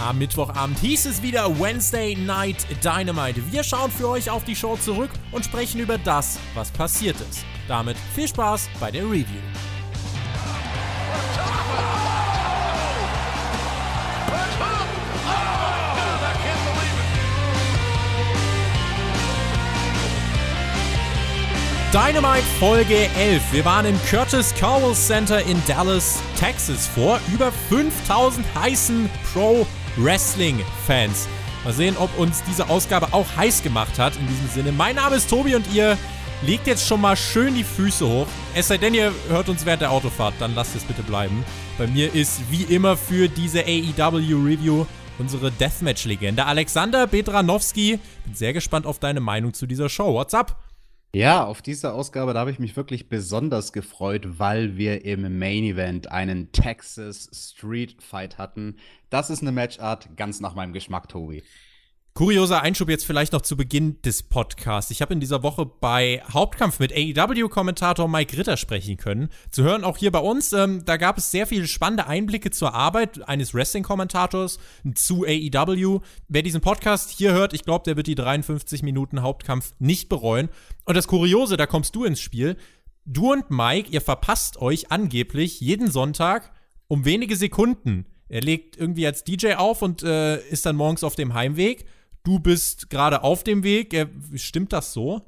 Am Mittwochabend hieß es wieder Wednesday Night Dynamite. Wir schauen für euch auf die Show zurück und sprechen über das, was passiert ist. Damit viel Spaß bei der Review. Dynamite Folge 11. Wir waren im Curtis Cowell Center in Dallas, Texas vor über 5000 heißen Pro Wrestling Fans. Mal sehen, ob uns diese Ausgabe auch heiß gemacht hat. In diesem Sinne, mein Name ist Tobi und ihr legt jetzt schon mal schön die Füße hoch. Es sei denn, ihr hört uns während der Autofahrt, dann lasst es bitte bleiben. Bei mir ist wie immer für diese AEW Review unsere Deathmatch-Legende Alexander Bedranowski. Bin sehr gespannt auf deine Meinung zu dieser Show. What's up? Ja, auf diese Ausgabe, da habe ich mich wirklich besonders gefreut, weil wir im Main Event einen Texas Street Fight hatten. Das ist eine Matchart ganz nach meinem Geschmack, Tobi. Kurioser Einschub jetzt vielleicht noch zu Beginn des Podcasts. Ich habe in dieser Woche bei Hauptkampf mit AEW-Kommentator Mike Ritter sprechen können. Zu hören auch hier bei uns. Ähm, da gab es sehr viele spannende Einblicke zur Arbeit eines Wrestling-Kommentators zu AEW. Wer diesen Podcast hier hört, ich glaube, der wird die 53 Minuten Hauptkampf nicht bereuen. Und das Kuriose, da kommst du ins Spiel. Du und Mike, ihr verpasst euch angeblich jeden Sonntag um wenige Sekunden. Er legt irgendwie als DJ auf und äh, ist dann morgens auf dem Heimweg du bist gerade auf dem Weg. Stimmt das so?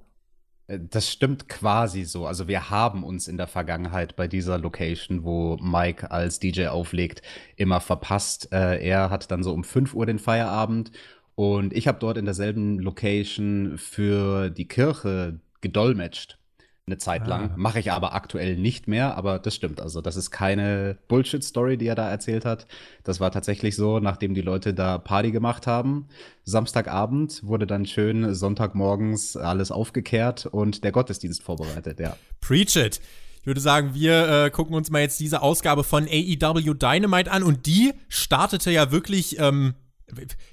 Äh, das stimmt quasi so. Also wir haben uns in der Vergangenheit bei dieser Location, wo Mike als DJ auflegt, immer verpasst. Äh, er hat dann so um 5 Uhr den Feierabend und ich habe dort in derselben Location für die Kirche gedolmetscht eine Zeit lang. Ah. Mache ich aber aktuell nicht mehr, aber das stimmt. Also, das ist keine Bullshit-Story, die er da erzählt hat. Das war tatsächlich so, nachdem die Leute da Party gemacht haben. Samstagabend wurde dann schön Sonntagmorgens alles aufgekehrt und der Gottesdienst vorbereitet, ja. Preach it! Ich würde sagen, wir äh, gucken uns mal jetzt diese Ausgabe von AEW Dynamite an und die startete ja wirklich ähm,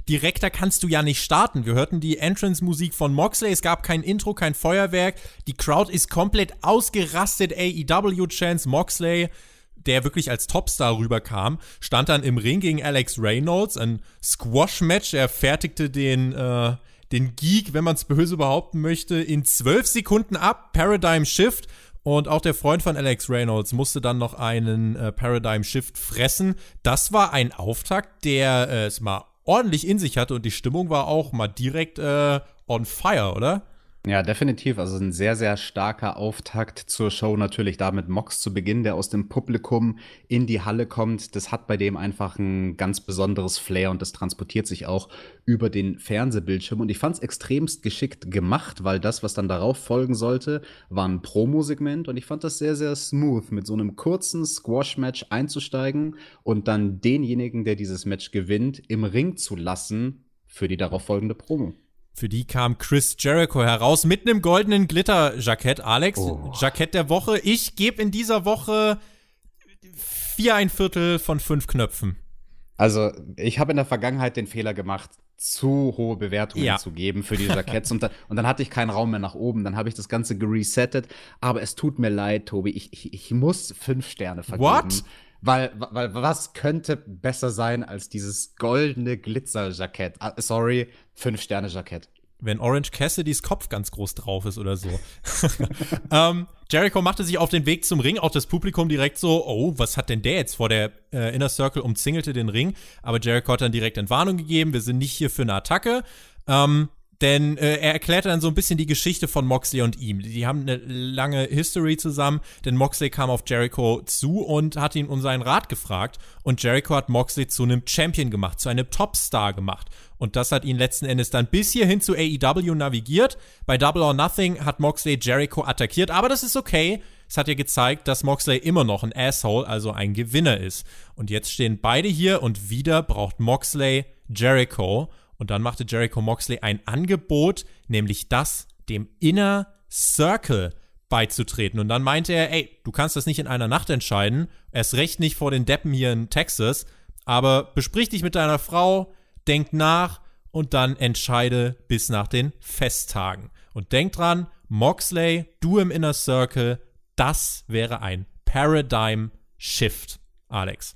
direkter kannst du ja nicht starten. Wir hörten die Entrance-Musik von Moxley, es gab kein Intro, kein Feuerwerk. Die Crowd ist komplett ausgerastet. AEW-Chance Moxley, der wirklich als Topstar rüberkam, stand dann im Ring gegen Alex Reynolds. Ein Squash-Match. Er fertigte den, äh, den Geek, wenn man es böse behaupten möchte, in zwölf Sekunden ab. Paradigm Shift. Und auch der Freund von Alex Reynolds musste dann noch einen äh, Paradigm Shift fressen. Das war ein Auftakt, der äh, es mal ordentlich in sich hatte und die Stimmung war auch mal direkt äh, on fire, oder? Ja, definitiv. Also ein sehr, sehr starker Auftakt zur Show. Natürlich damit Mox zu Beginn, der aus dem Publikum in die Halle kommt. Das hat bei dem einfach ein ganz besonderes Flair und das transportiert sich auch über den Fernsehbildschirm. Und ich fand es extremst geschickt gemacht, weil das, was dann darauf folgen sollte, war ein Promo-Segment. Und ich fand das sehr, sehr smooth, mit so einem kurzen Squash-Match einzusteigen und dann denjenigen, der dieses Match gewinnt, im Ring zu lassen für die darauf folgende Promo. Für die kam Chris Jericho heraus mit einem goldenen Glitter-Jackett. Alex, oh. Jackett der Woche. Ich gebe in dieser Woche vier ein Viertel von fünf Knöpfen. Also, ich habe in der Vergangenheit den Fehler gemacht, zu hohe Bewertungen ja. zu geben für die Jacketts. und, dann, und dann hatte ich keinen Raum mehr nach oben. Dann habe ich das Ganze geresettet. Aber es tut mir leid, Tobi. Ich, ich, ich muss fünf Sterne vergeben. What? Weil, weil was könnte besser sein als dieses goldene Glitzer-Jackett? Ah, sorry, Fünf-Sterne-Jackett. Wenn Orange Cassidys Kopf ganz groß drauf ist oder so. ähm, Jericho machte sich auf den Weg zum Ring, auch das Publikum direkt so, oh, was hat denn der jetzt vor der äh, Inner Circle umzingelte den Ring. Aber Jericho hat dann direkt Entwarnung gegeben, wir sind nicht hier für eine Attacke. Ähm, denn äh, er erklärte dann so ein bisschen die Geschichte von Moxley und ihm. Die haben eine lange History zusammen, denn Moxley kam auf Jericho zu und hat ihn um seinen Rat gefragt. Und Jericho hat Moxley zu einem Champion gemacht, zu einem Topstar gemacht. Und das hat ihn letzten Endes dann bis hierhin zu AEW navigiert. Bei Double or Nothing hat Moxley Jericho attackiert, aber das ist okay. Es hat ja gezeigt, dass Moxley immer noch ein Asshole, also ein Gewinner ist. Und jetzt stehen beide hier und wieder braucht Moxley Jericho. Und dann machte Jericho Moxley ein Angebot, nämlich das, dem Inner Circle beizutreten. Und dann meinte er, ey, du kannst das nicht in einer Nacht entscheiden, erst recht nicht vor den Deppen hier in Texas, aber besprich dich mit deiner Frau, denk nach und dann entscheide bis nach den Festtagen. Und denk dran, Moxley, du im Inner Circle, das wäre ein Paradigm Shift, Alex.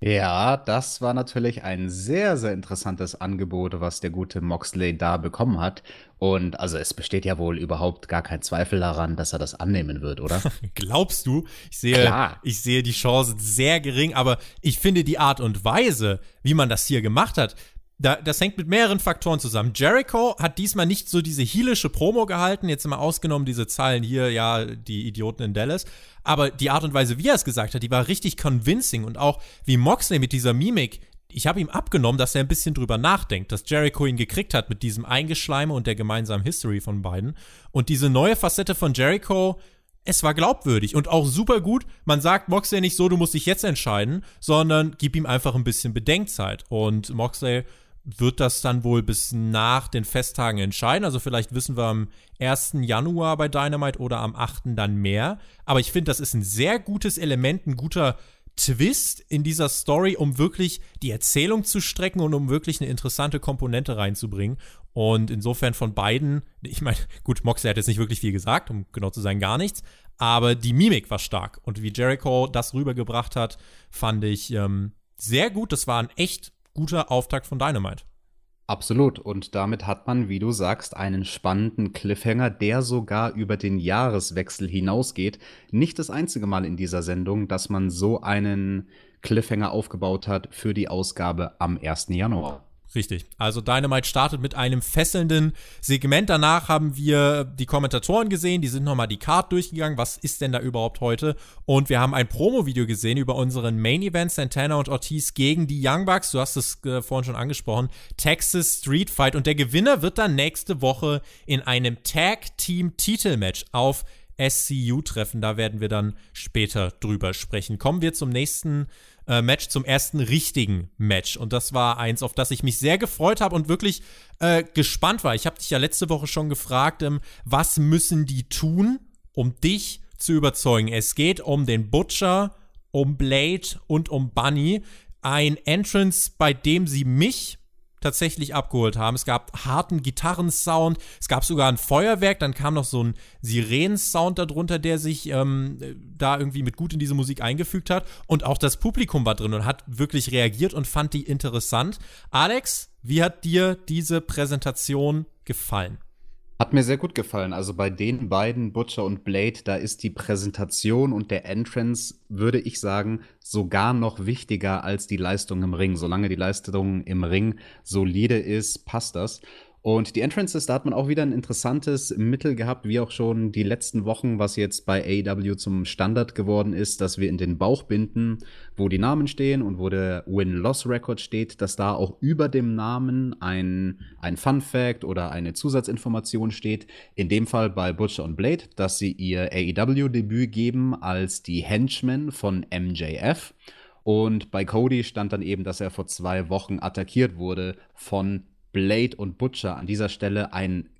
Ja, das war natürlich ein sehr, sehr interessantes Angebot, was der gute Moxley da bekommen hat. Und also es besteht ja wohl überhaupt gar kein Zweifel daran, dass er das annehmen wird, oder? Glaubst du? Ich sehe, ich sehe die Chance sehr gering, aber ich finde die Art und Weise, wie man das hier gemacht hat, da, das hängt mit mehreren Faktoren zusammen. Jericho hat diesmal nicht so diese heelische Promo gehalten, jetzt immer ausgenommen diese Zahlen hier, ja, die Idioten in Dallas. Aber die Art und Weise, wie er es gesagt hat, die war richtig convincing und auch wie Moxley mit dieser Mimik. Ich habe ihm abgenommen, dass er ein bisschen drüber nachdenkt, dass Jericho ihn gekriegt hat mit diesem Eingeschleime und der gemeinsamen History von beiden. Und diese neue Facette von Jericho, es war glaubwürdig und auch super gut. Man sagt Moxley nicht so, du musst dich jetzt entscheiden, sondern gib ihm einfach ein bisschen Bedenkzeit. Und Moxley wird das dann wohl bis nach den Festtagen entscheiden. Also vielleicht wissen wir am 1. Januar bei Dynamite oder am 8. dann mehr. Aber ich finde, das ist ein sehr gutes Element, ein guter Twist in dieser Story, um wirklich die Erzählung zu strecken und um wirklich eine interessante Komponente reinzubringen. Und insofern von beiden, ich meine, gut, Moxley hat jetzt nicht wirklich viel gesagt, um genau zu sein, gar nichts. Aber die Mimik war stark. Und wie Jericho das rübergebracht hat, fand ich ähm, sehr gut. Das war ein echt guter Auftakt von Dynamite. Absolut. Und damit hat man, wie du sagst, einen spannenden Cliffhanger, der sogar über den Jahreswechsel hinausgeht. Nicht das einzige Mal in dieser Sendung, dass man so einen Cliffhanger aufgebaut hat für die Ausgabe am 1. Januar. Richtig. Also Dynamite startet mit einem fesselnden Segment. Danach haben wir die Kommentatoren gesehen, die sind nochmal die Card durchgegangen. Was ist denn da überhaupt heute? Und wir haben ein Promo-Video gesehen über unseren Main Event Santana und Ortiz gegen die Young Bucks. Du hast es äh, vorhin schon angesprochen. Texas Street Fight. Und der Gewinner wird dann nächste Woche in einem Tag Team Titelmatch auf SCU treffen. Da werden wir dann später drüber sprechen. Kommen wir zum nächsten äh, Match, zum ersten richtigen Match. Und das war eins, auf das ich mich sehr gefreut habe und wirklich äh, gespannt war. Ich habe dich ja letzte Woche schon gefragt, ähm, was müssen die tun, um dich zu überzeugen? Es geht um den Butcher, um Blade und um Bunny. Ein Entrance, bei dem sie mich tatsächlich abgeholt haben. Es gab harten Gitarrensound, es gab sogar ein Feuerwerk, dann kam noch so ein Sirenensound darunter, der sich ähm, da irgendwie mit gut in diese Musik eingefügt hat. Und auch das Publikum war drin und hat wirklich reagiert und fand die interessant. Alex, wie hat dir diese Präsentation gefallen? Hat mir sehr gut gefallen. Also bei den beiden, Butcher und Blade, da ist die Präsentation und der Entrance, würde ich sagen, sogar noch wichtiger als die Leistung im Ring. Solange die Leistung im Ring solide ist, passt das. Und die Entrances, da hat man auch wieder ein interessantes Mittel gehabt, wie auch schon die letzten Wochen, was jetzt bei AEW zum Standard geworden ist, dass wir in den Bauchbinden, wo die Namen stehen und wo der Win-Loss-Record steht, dass da auch über dem Namen ein, ein Fun-Fact oder eine Zusatzinformation steht. In dem Fall bei Butcher und Blade, dass sie ihr AEW-Debüt geben als die Henchmen von MJF. Und bei Cody stand dann eben, dass er vor zwei Wochen attackiert wurde von Blade und Butcher an dieser Stelle ein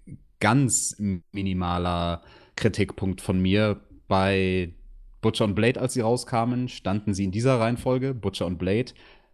ganz minimaler Kritikpunkt von mir. Bei Butcher und Blade, als sie rauskamen, standen sie in dieser Reihenfolge, Butcher und Blade.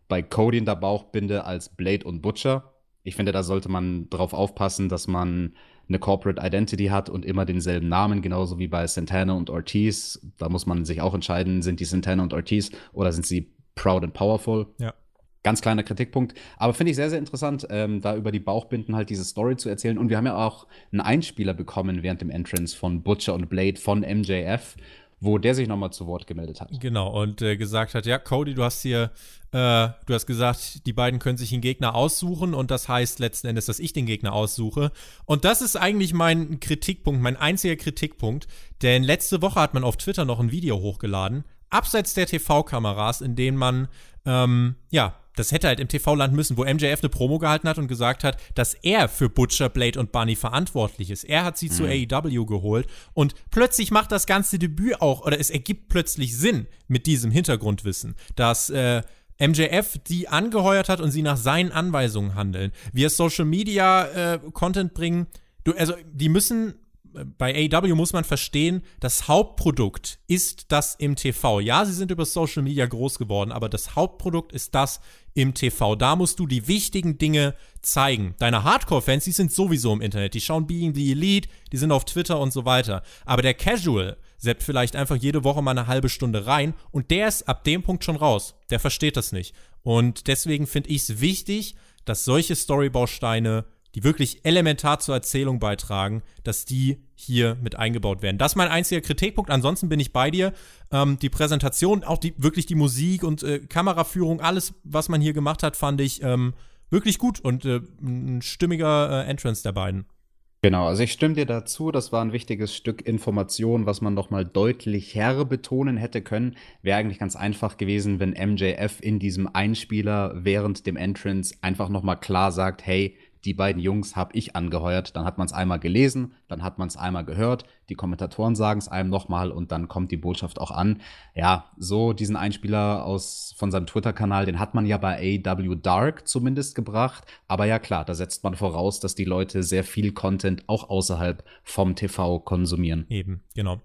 Bei Cody in der Bauchbinde als Blade und Butcher. Ich finde, da sollte man drauf aufpassen, dass man eine Corporate Identity hat und immer denselben Namen, genauso wie bei Santana und Ortiz. Da muss man sich auch entscheiden, sind die Santana und Ortiz oder sind sie proud and powerful? Ja. Ganz kleiner Kritikpunkt. Aber finde ich sehr, sehr interessant, ähm, da über die Bauchbinden halt diese Story zu erzählen. Und wir haben ja auch einen Einspieler bekommen während dem Entrance von Butcher und Blade von MJF, wo der sich nochmal zu Wort gemeldet hat. Genau, und äh, gesagt hat, ja, Cody, du hast hier, äh, du hast gesagt, die beiden können sich einen Gegner aussuchen und das heißt letzten Endes, dass ich den Gegner aussuche. Und das ist eigentlich mein Kritikpunkt, mein einziger Kritikpunkt, denn letzte Woche hat man auf Twitter noch ein Video hochgeladen, abseits der TV-Kameras, in denen man, ähm, ja, das hätte halt im TV landen müssen, wo MJF eine Promo gehalten hat und gesagt hat, dass er für Butcher, Blade und Bunny verantwortlich ist. Er hat sie mhm. zu AEW geholt und plötzlich macht das ganze Debüt auch, oder es ergibt plötzlich Sinn mit diesem Hintergrundwissen, dass äh, MJF die angeheuert hat und sie nach seinen Anweisungen handeln. Wir Social Media äh, Content bringen, du, also die müssen bei AEW muss man verstehen, das Hauptprodukt ist das im TV. Ja, sie sind über Social Media groß geworden, aber das Hauptprodukt ist das im TV. Da musst du die wichtigen Dinge zeigen. Deine Hardcore-Fans, die sind sowieso im Internet. Die schauen Being the Elite, die sind auf Twitter und so weiter. Aber der Casual seppt vielleicht einfach jede Woche mal eine halbe Stunde rein und der ist ab dem Punkt schon raus. Der versteht das nicht. Und deswegen finde ich es wichtig, dass solche Storybausteine die wirklich elementar zur Erzählung beitragen, dass die hier mit eingebaut werden. Das ist mein einziger Kritikpunkt. Ansonsten bin ich bei dir. Ähm, die Präsentation, auch die, wirklich die Musik und äh, Kameraführung, alles, was man hier gemacht hat, fand ich ähm, wirklich gut und äh, ein stimmiger äh, Entrance der beiden. Genau, also ich stimme dir dazu, das war ein wichtiges Stück Information, was man noch mal deutlich her betonen hätte können. Wäre eigentlich ganz einfach gewesen, wenn MJF in diesem Einspieler während dem Entrance einfach noch mal klar sagt, hey, die beiden Jungs habe ich angeheuert. Dann hat man es einmal gelesen, dann hat man es einmal gehört, die Kommentatoren sagen es einem nochmal und dann kommt die Botschaft auch an. Ja, so diesen Einspieler aus von seinem Twitter-Kanal, den hat man ja bei AW Dark zumindest gebracht. Aber ja klar, da setzt man voraus, dass die Leute sehr viel Content auch außerhalb vom TV konsumieren. Eben, genau.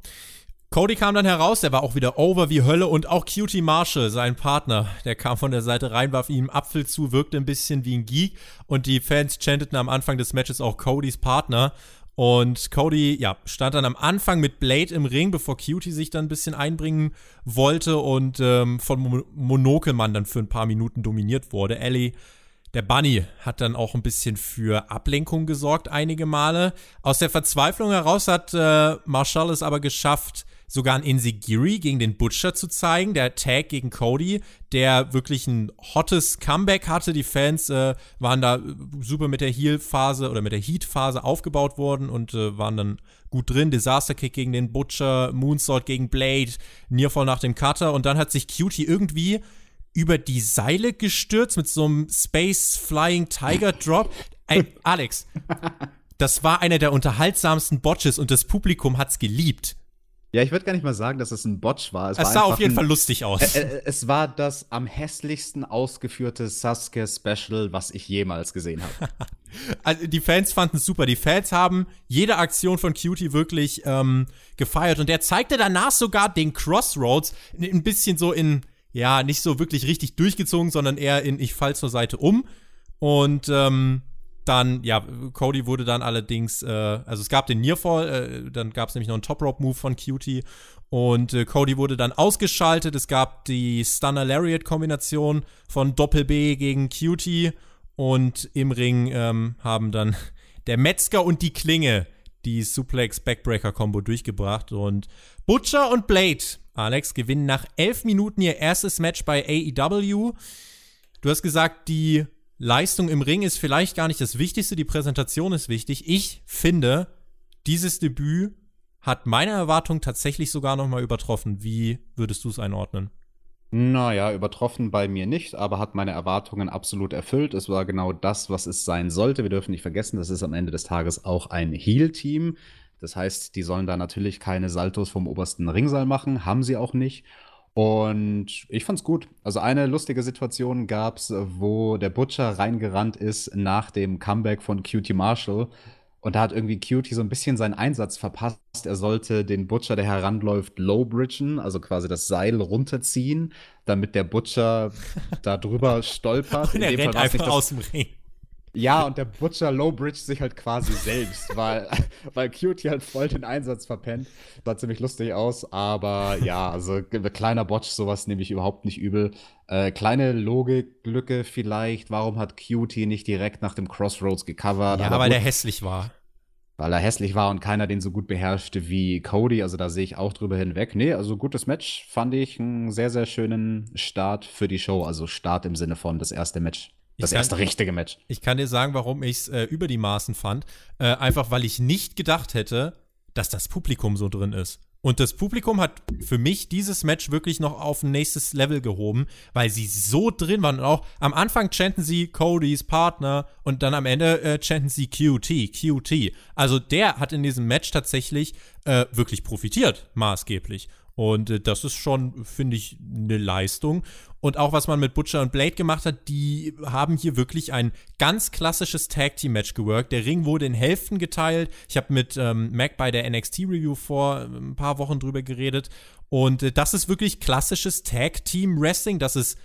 Cody kam dann heraus, der war auch wieder over wie Hölle und auch Cutie Marshall, sein Partner, der kam von der Seite rein, warf ihm Apfel zu, wirkte ein bisschen wie ein Geek und die Fans chanteten am Anfang des Matches auch Codys Partner und Cody, ja, stand dann am Anfang mit Blade im Ring, bevor Cutie sich dann ein bisschen einbringen wollte und ähm, von Mo Monokelmann dann für ein paar Minuten dominiert wurde. Ellie der Bunny hat dann auch ein bisschen für Ablenkung gesorgt einige Male. Aus der Verzweiflung heraus hat äh, Marshall es aber geschafft, sogar ein Insigiri gegen den Butcher zu zeigen, der Tag gegen Cody, der wirklich ein hottes Comeback hatte. Die Fans äh, waren da super mit der Heel-Phase oder mit der Heat-Phase aufgebaut worden und äh, waren dann gut drin. Disaster Kick gegen den Butcher, Moonsault gegen Blade, Nearfall nach dem Cutter und dann hat sich Cutie irgendwie über die Seile gestürzt mit so einem Space Flying Tiger Drop. Ey, Alex, das war einer der unterhaltsamsten Botches und das Publikum hat's geliebt. Ja, ich würde gar nicht mal sagen, dass es ein Botch war. Es, es war sah auf jeden ein, Fall lustig aus. Äh, es war das am hässlichsten ausgeführte Sasuke-Special, was ich jemals gesehen habe. also die Fans fanden es super. Die Fans haben jede Aktion von Cutie wirklich ähm, gefeiert. Und er zeigte danach sogar den Crossroads ein bisschen so in, ja, nicht so wirklich richtig durchgezogen, sondern eher in ich fall zur Seite um. Und ähm, dann, ja, Cody wurde dann allerdings, äh, also es gab den Nearfall, äh, dann gab es nämlich noch einen Top-Rope-Move von Cutie und äh, Cody wurde dann ausgeschaltet. Es gab die Stunner-Lariat-Kombination von Doppel-B gegen Cutie und im Ring ähm, haben dann der Metzger und die Klinge die Suplex-Backbreaker-Kombo durchgebracht und Butcher und Blade, Alex, gewinnen nach elf Minuten ihr erstes Match bei AEW. Du hast gesagt, die Leistung im Ring ist vielleicht gar nicht das Wichtigste, die Präsentation ist wichtig. Ich finde, dieses Debüt hat meine Erwartung tatsächlich sogar noch mal übertroffen. Wie würdest du es einordnen? Naja, übertroffen bei mir nicht, aber hat meine Erwartungen absolut erfüllt. Es war genau das, was es sein sollte. Wir dürfen nicht vergessen, das ist am Ende des Tages auch ein Heal-Team. Das heißt, die sollen da natürlich keine Saltos vom obersten Ringsaal machen, haben sie auch nicht. Und ich fand's gut. Also eine lustige Situation gab's, wo der Butcher reingerannt ist nach dem Comeback von Cutie Marshall. Und da hat irgendwie Cutie so ein bisschen seinen Einsatz verpasst. Er sollte den Butcher, der heranläuft, lowbridgen, also quasi das Seil runterziehen, damit der Butcher da drüber stolpert. Und er rennt einfach aus dem Ring. Ja, und der Butcher lowbridge sich halt quasi selbst, weil, weil Cutie halt voll den Einsatz verpennt. Sah ziemlich lustig aus, aber ja, also kleiner Botch, sowas nehme ich überhaupt nicht übel. Äh, kleine Logiklücke vielleicht, warum hat Cutie nicht direkt nach dem Crossroads gecovert? Ja, weil gut, der hässlich war. Weil er hässlich war und keiner den so gut beherrschte wie Cody, also da sehe ich auch drüber hinweg. Nee, also gutes Match, fand ich einen sehr, sehr schönen Start für die Show, also Start im Sinne von das erste Match. Das kann, erste richtige Match. Ich kann dir sagen, warum ich es äh, über die Maßen fand. Äh, einfach, weil ich nicht gedacht hätte, dass das Publikum so drin ist. Und das Publikum hat für mich dieses Match wirklich noch auf ein nächstes Level gehoben, weil sie so drin waren. Und auch am Anfang chanten sie Codys Partner und dann am Ende äh, chanten sie QT, QT. Also der hat in diesem Match tatsächlich äh, wirklich profitiert, maßgeblich. Und äh, das ist schon, finde ich, eine Leistung. Und auch was man mit Butcher und Blade gemacht hat, die haben hier wirklich ein ganz klassisches Tag Team Match geworkt. Der Ring wurde in Hälften geteilt. Ich habe mit ähm, Mac bei der NXT Review vor ein paar Wochen drüber geredet. Und äh, das ist wirklich klassisches Tag Team Wrestling. Das ist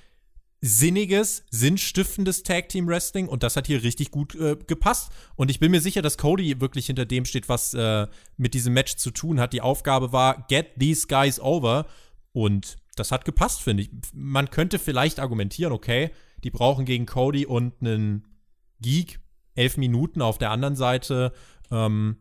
sinniges, sinnstiftendes Tag Team Wrestling und das hat hier richtig gut äh, gepasst. Und ich bin mir sicher, dass Cody wirklich hinter dem steht, was äh, mit diesem Match zu tun hat. Die Aufgabe war, get these guys over. Und das hat gepasst, finde ich. Man könnte vielleicht argumentieren, okay, die brauchen gegen Cody und einen Geek elf Minuten auf der anderen Seite. Ähm,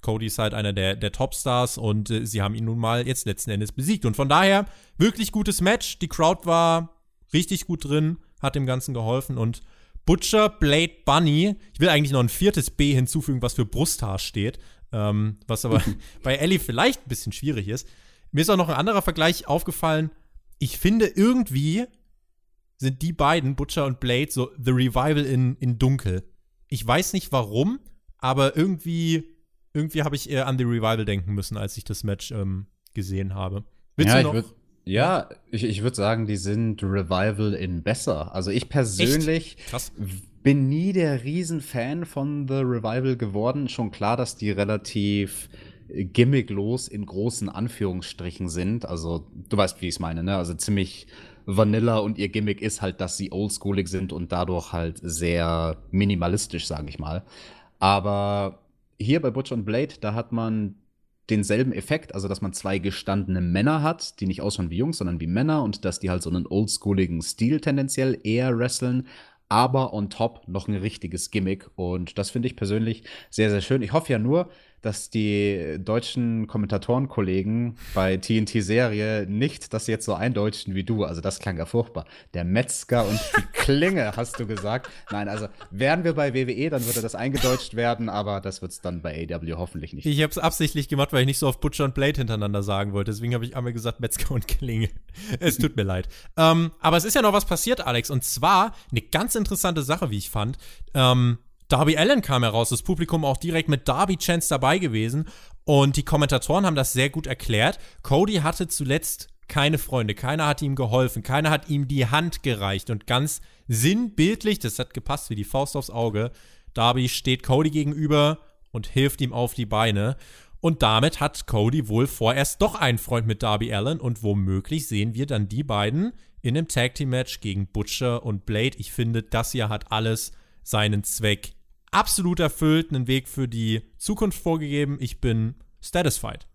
Cody ist halt einer der, der Topstars und äh, sie haben ihn nun mal jetzt letzten Endes besiegt. Und von daher, wirklich gutes Match. Die Crowd war richtig gut drin, hat dem Ganzen geholfen und Butcher, Blade, Bunny. Ich will eigentlich noch ein viertes B hinzufügen, was für Brusthaar steht. Ähm, was aber bei Ellie vielleicht ein bisschen schwierig ist. Mir ist auch noch ein anderer Vergleich aufgefallen. Ich finde irgendwie sind die beiden, Butcher und Blade, so The Revival in, in Dunkel. Ich weiß nicht warum, aber irgendwie, irgendwie habe ich eher an The Revival denken müssen, als ich das Match ähm, gesehen habe. Willst ja, du noch? Ich ja, ich, ich würde sagen, die sind Revival in besser. Also ich persönlich bin nie der Riesenfan von The Revival geworden. Schon klar, dass die relativ gimmicklos in großen Anführungsstrichen sind. Also, du weißt, wie ich es meine, ne? Also ziemlich Vanilla und ihr Gimmick ist halt, dass sie oldschoolig sind und dadurch halt sehr minimalistisch, sage ich mal. Aber hier bei Butch und Blade, da hat man denselben Effekt, also dass man zwei gestandene Männer hat, die nicht ausschauen wie Jungs, sondern wie Männer und dass die halt so einen oldschooligen Stil tendenziell eher wresteln, aber on top noch ein richtiges Gimmick und das finde ich persönlich sehr, sehr schön. Ich hoffe ja nur, dass die deutschen Kommentatorenkollegen bei TNT-Serie nicht das jetzt so eindeutschen wie du. Also das klang ja furchtbar. Der Metzger und die Klinge, hast du gesagt. Nein, also wären wir bei WWE, dann würde das eingedeutscht werden, aber das wird es dann bei AW hoffentlich nicht. Ich habe es absichtlich gemacht, weil ich nicht so auf Butcher und Blade hintereinander sagen wollte. Deswegen habe ich einmal gesagt Metzger und Klinge. es tut mir leid. Ähm, aber es ist ja noch was passiert, Alex. Und zwar eine ganz interessante Sache, wie ich fand. Ähm, Darby Allen kam heraus, das Publikum auch direkt mit Darby Chance dabei gewesen und die Kommentatoren haben das sehr gut erklärt. Cody hatte zuletzt keine Freunde, keiner hat ihm geholfen, keiner hat ihm die Hand gereicht und ganz sinnbildlich, das hat gepasst wie die Faust aufs Auge, Darby steht Cody gegenüber und hilft ihm auf die Beine. Und damit hat Cody wohl vorerst doch einen Freund mit Darby Allen und womöglich sehen wir dann die beiden in einem Tag Team Match gegen Butcher und Blade. Ich finde, das hier hat alles seinen Zweck absolut erfüllt, einen Weg für die Zukunft vorgegeben. Ich bin satisfied.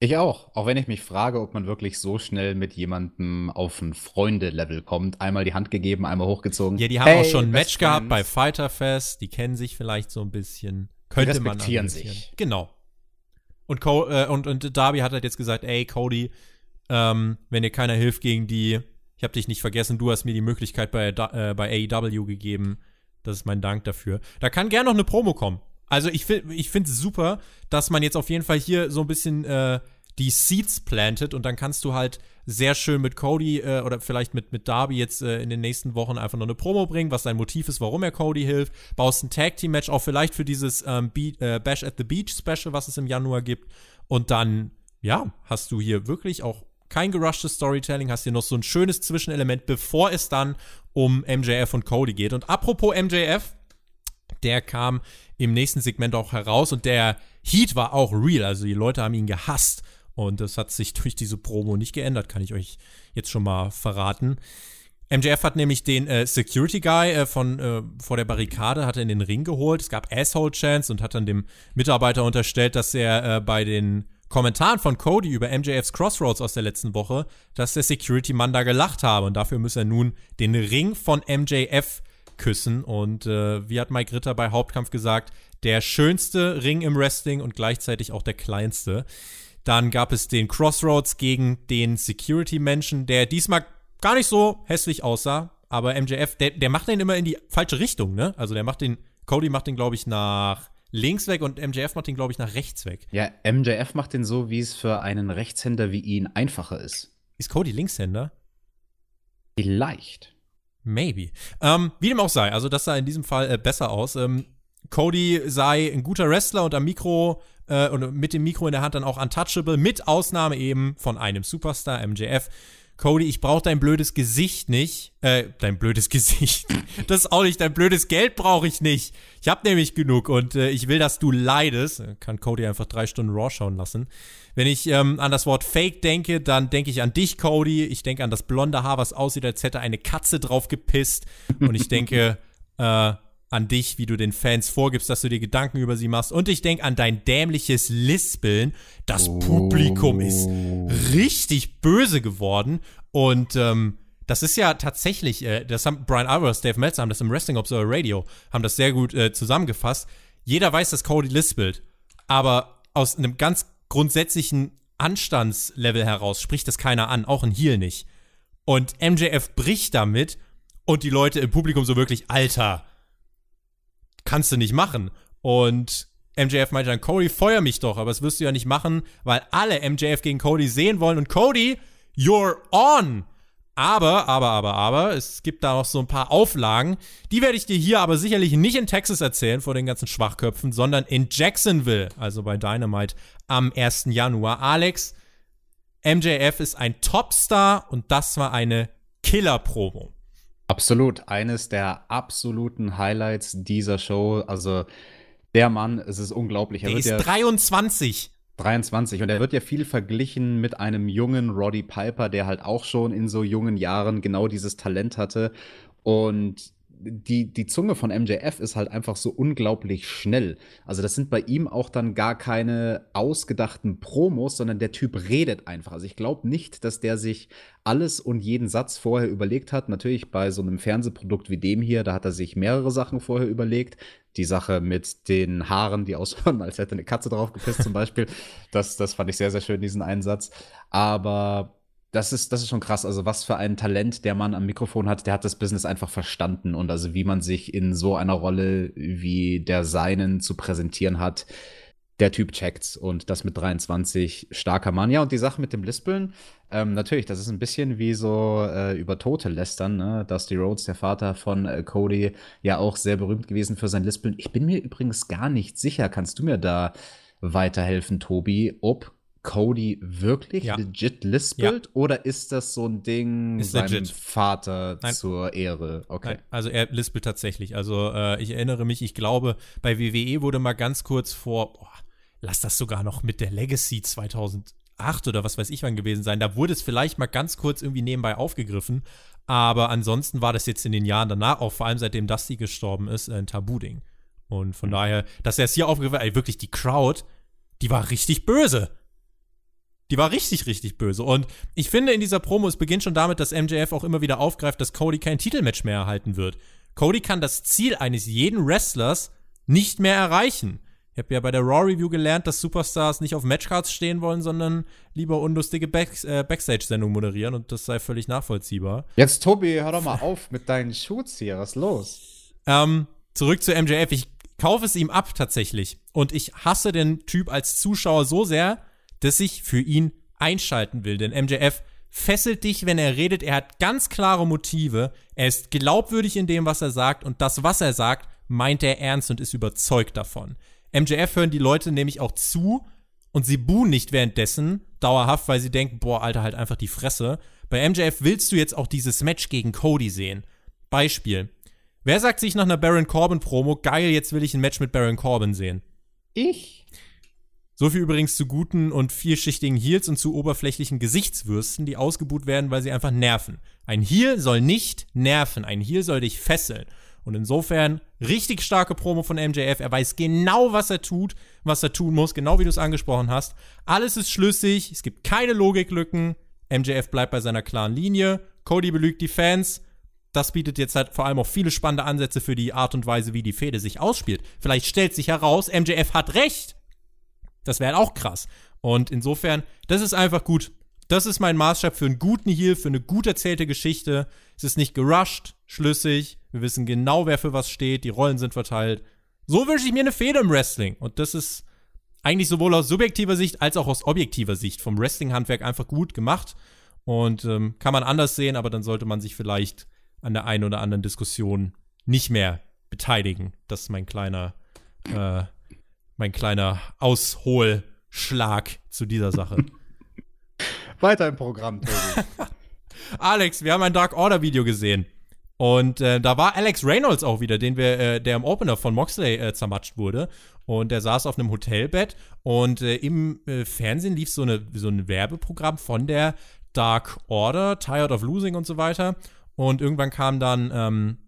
Ich auch, auch wenn ich mich frage, ob man wirklich so schnell mit jemandem auf ein Freunde-Level kommt. Einmal die Hand gegeben, einmal hochgezogen. Ja, die haben hey, auch schon ein Match gehabt bei Fighter Fest, die kennen sich vielleicht so ein bisschen. Könnte die respektieren man sich. Genau. Und, Co äh, und, und Darby hat halt jetzt gesagt, ey, Cody, ähm, wenn dir keiner hilft gegen die, ich habe dich nicht vergessen, du hast mir die Möglichkeit bei, äh, bei AEW gegeben, das ist mein Dank dafür. Da kann gerne noch eine Promo kommen. Also ich, finde es super, dass man jetzt auf jeden Fall hier so ein bisschen äh, die Seeds plantet und dann kannst du halt sehr schön mit Cody äh, oder vielleicht mit, mit Darby jetzt äh, in den nächsten Wochen einfach noch eine Promo bringen, was sein Motiv ist, warum er Cody hilft. Baust ein Tag Team Match auch vielleicht für dieses ähm, Be äh, Bash at the Beach Special, was es im Januar gibt. Und dann, ja, hast du hier wirklich auch kein gerushtes Storytelling, hast hier noch so ein schönes Zwischenelement, bevor es dann um MJF und Cody geht. Und apropos MJF, der kam im nächsten Segment auch heraus und der Heat war auch real. Also die Leute haben ihn gehasst. Und das hat sich durch diese Promo nicht geändert, kann ich euch jetzt schon mal verraten. MJF hat nämlich den äh, Security Guy äh, von äh, vor der Barrikade hat in den Ring geholt. Es gab Asshole Chance und hat dann dem Mitarbeiter unterstellt, dass er äh, bei den Kommentaren von Cody über MJFs Crossroads aus der letzten Woche, dass der Security-Mann da gelacht habe und dafür muss er nun den Ring von MJF küssen. Und äh, wie hat Mike Ritter bei Hauptkampf gesagt, der schönste Ring im Wrestling und gleichzeitig auch der kleinste. Dann gab es den Crossroads gegen den Security-Menschen, der diesmal gar nicht so hässlich aussah. Aber MJF, der, der macht den immer in die falsche Richtung, ne? Also der macht den, Cody macht den, glaube ich, nach links weg und MJF macht den, glaube ich, nach rechts weg. Ja, MJF macht den so, wie es für einen Rechtshänder wie ihn einfacher ist. Ist Cody Linkshänder? Vielleicht. Maybe. Ähm, wie dem auch sei, also das sah in diesem Fall äh, besser aus. Ähm, Cody sei ein guter Wrestler und am Mikro äh, und mit dem Mikro in der Hand dann auch untouchable, mit Ausnahme eben von einem Superstar, MJF. Cody, ich brauche dein blödes Gesicht nicht. Äh, dein blödes Gesicht. Das ist auch nicht, dein blödes Geld brauche ich nicht. Ich habe nämlich genug und äh, ich will, dass du leidest. Kann Cody einfach drei Stunden Raw schauen lassen. Wenn ich ähm, an das Wort Fake denke, dann denke ich an dich, Cody. Ich denke an das blonde Haar, was aussieht, als hätte eine Katze drauf gepisst. Und ich denke, äh, an dich, wie du den Fans vorgibst, dass du dir Gedanken über sie machst. Und ich denke an dein dämliches Lispeln. Das oh. Publikum ist richtig böse geworden. Und ähm, das ist ja tatsächlich, äh, das haben Brian Alvarez, Dave Meltzer haben das im Wrestling Observer Radio, haben das sehr gut äh, zusammengefasst. Jeder weiß, dass Cody lispelt. Aber aus einem ganz grundsätzlichen Anstandslevel heraus spricht das keiner an, auch ein Heel nicht. Und MJF bricht damit und die Leute im Publikum so wirklich, Alter, kannst du nicht machen. Und MJF meinte dann, Cody, feuer mich doch, aber das wirst du ja nicht machen, weil alle MJF gegen Cody sehen wollen und Cody, you're on. Aber, aber, aber, aber, es gibt da noch so ein paar Auflagen. Die werde ich dir hier aber sicherlich nicht in Texas erzählen vor den ganzen Schwachköpfen, sondern in Jacksonville, also bei Dynamite am 1. Januar. Alex, MJF ist ein Topstar und das war eine Killer-Promo. Absolut, eines der absoluten Highlights dieser Show. Also der Mann, es ist unglaublich. Er der ist ja 23. 23 und er wird ja viel verglichen mit einem jungen Roddy Piper, der halt auch schon in so jungen Jahren genau dieses Talent hatte und die, die Zunge von MJF ist halt einfach so unglaublich schnell. Also, das sind bei ihm auch dann gar keine ausgedachten Promos, sondern der Typ redet einfach. Also, ich glaube nicht, dass der sich alles und jeden Satz vorher überlegt hat. Natürlich bei so einem Fernsehprodukt wie dem hier, da hat er sich mehrere Sachen vorher überlegt. Die Sache mit den Haaren, die ausschauen, als hätte eine Katze drauf gepisst zum Beispiel. Das, das fand ich sehr, sehr schön, diesen Einsatz. Aber das ist, das ist schon krass. Also, was für ein Talent der Mann am Mikrofon hat, der hat das Business einfach verstanden und also, wie man sich in so einer Rolle wie der seinen zu präsentieren hat. Der Typ checkt's und das mit 23 starker Mann. Ja, und die Sache mit dem Lispeln, ähm, natürlich, das ist ein bisschen wie so äh, über Tote lästern. Ne? Dusty Rhodes, der Vater von äh, Cody, ja auch sehr berühmt gewesen für sein Lispeln. Ich bin mir übrigens gar nicht sicher. Kannst du mir da weiterhelfen, Tobi, ob Cody wirklich ja. legit lispelt ja. oder ist das so ein Ding ist seinem legit. Vater Nein. zur Ehre? Okay. Nein, also er lispelt tatsächlich. Also äh, ich erinnere mich, ich glaube, bei WWE wurde mal ganz kurz vor, oh, lass das sogar noch mit der Legacy 2008 oder was weiß ich wann gewesen sein. Da wurde es vielleicht mal ganz kurz irgendwie nebenbei aufgegriffen. Aber ansonsten war das jetzt in den Jahren danach, auch vor allem seitdem Dusty gestorben ist, ein Tabu-Ding. Und von mhm. daher, dass er es hier aufgegriffen hat, wirklich die Crowd, die war richtig böse. Die war richtig, richtig böse. Und ich finde in dieser Promo, es beginnt schon damit, dass MJF auch immer wieder aufgreift, dass Cody kein Titelmatch mehr erhalten wird. Cody kann das Ziel eines jeden Wrestlers nicht mehr erreichen. Ich habe ja bei der Raw Review gelernt, dass Superstars nicht auf Matchcards stehen wollen, sondern lieber unlustige Back äh, Backstage-Sendungen moderieren und das sei völlig nachvollziehbar. Jetzt, Tobi, hör doch mal auf mit deinen Shoots hier. Was ist los? Ähm, zurück zu MJF. Ich kaufe es ihm ab tatsächlich. Und ich hasse den Typ als Zuschauer so sehr, dass ich für ihn einschalten will. Denn MJF fesselt dich, wenn er redet. Er hat ganz klare Motive. Er ist glaubwürdig in dem, was er sagt. Und das, was er sagt, meint er ernst und ist überzeugt davon. MJF hören die Leute nämlich auch zu und sie buhen nicht währenddessen dauerhaft, weil sie denken, boah, Alter, halt einfach die Fresse. Bei MJF willst du jetzt auch dieses Match gegen Cody sehen. Beispiel. Wer sagt sich nach einer Baron Corbin Promo, geil, jetzt will ich ein Match mit Baron Corbin sehen? Ich? So viel übrigens zu guten und vielschichtigen Heels und zu oberflächlichen Gesichtswürsten, die ausgebuht werden, weil sie einfach nerven. Ein Heel soll nicht nerven, ein Heel soll dich fesseln. Und insofern richtig starke Promo von MJF. Er weiß genau, was er tut, was er tun muss, genau wie du es angesprochen hast. Alles ist schlüssig, es gibt keine Logiklücken. MJF bleibt bei seiner klaren Linie. Cody belügt die Fans. Das bietet jetzt halt vor allem auch viele spannende Ansätze für die Art und Weise, wie die Fehde sich ausspielt. Vielleicht stellt sich heraus, MJF hat recht. Das wäre halt auch krass. Und insofern, das ist einfach gut. Das ist mein Maßstab für einen guten Heal, für eine gut erzählte Geschichte. Es ist nicht gerusht, schlüssig. Wir wissen genau, wer für was steht. Die Rollen sind verteilt. So wünsche ich mir eine Fehde im Wrestling. Und das ist eigentlich sowohl aus subjektiver Sicht als auch aus objektiver Sicht vom Wrestling-Handwerk einfach gut gemacht. Und ähm, kann man anders sehen, aber dann sollte man sich vielleicht an der einen oder anderen Diskussion nicht mehr beteiligen. Das ist mein kleiner äh, mein kleiner Ausholschlag zu dieser Sache. Weiter im Programm, Tobi. Alex, wir haben ein Dark Order Video gesehen. Und äh, da war Alex Reynolds auch wieder, den wir, äh, der im Opener von Moxley äh, zermatscht wurde. Und der saß auf einem Hotelbett und äh, im äh, Fernsehen lief so, eine, so ein Werbeprogramm von der Dark Order, Tired of Losing und so weiter. Und irgendwann kam dann ähm,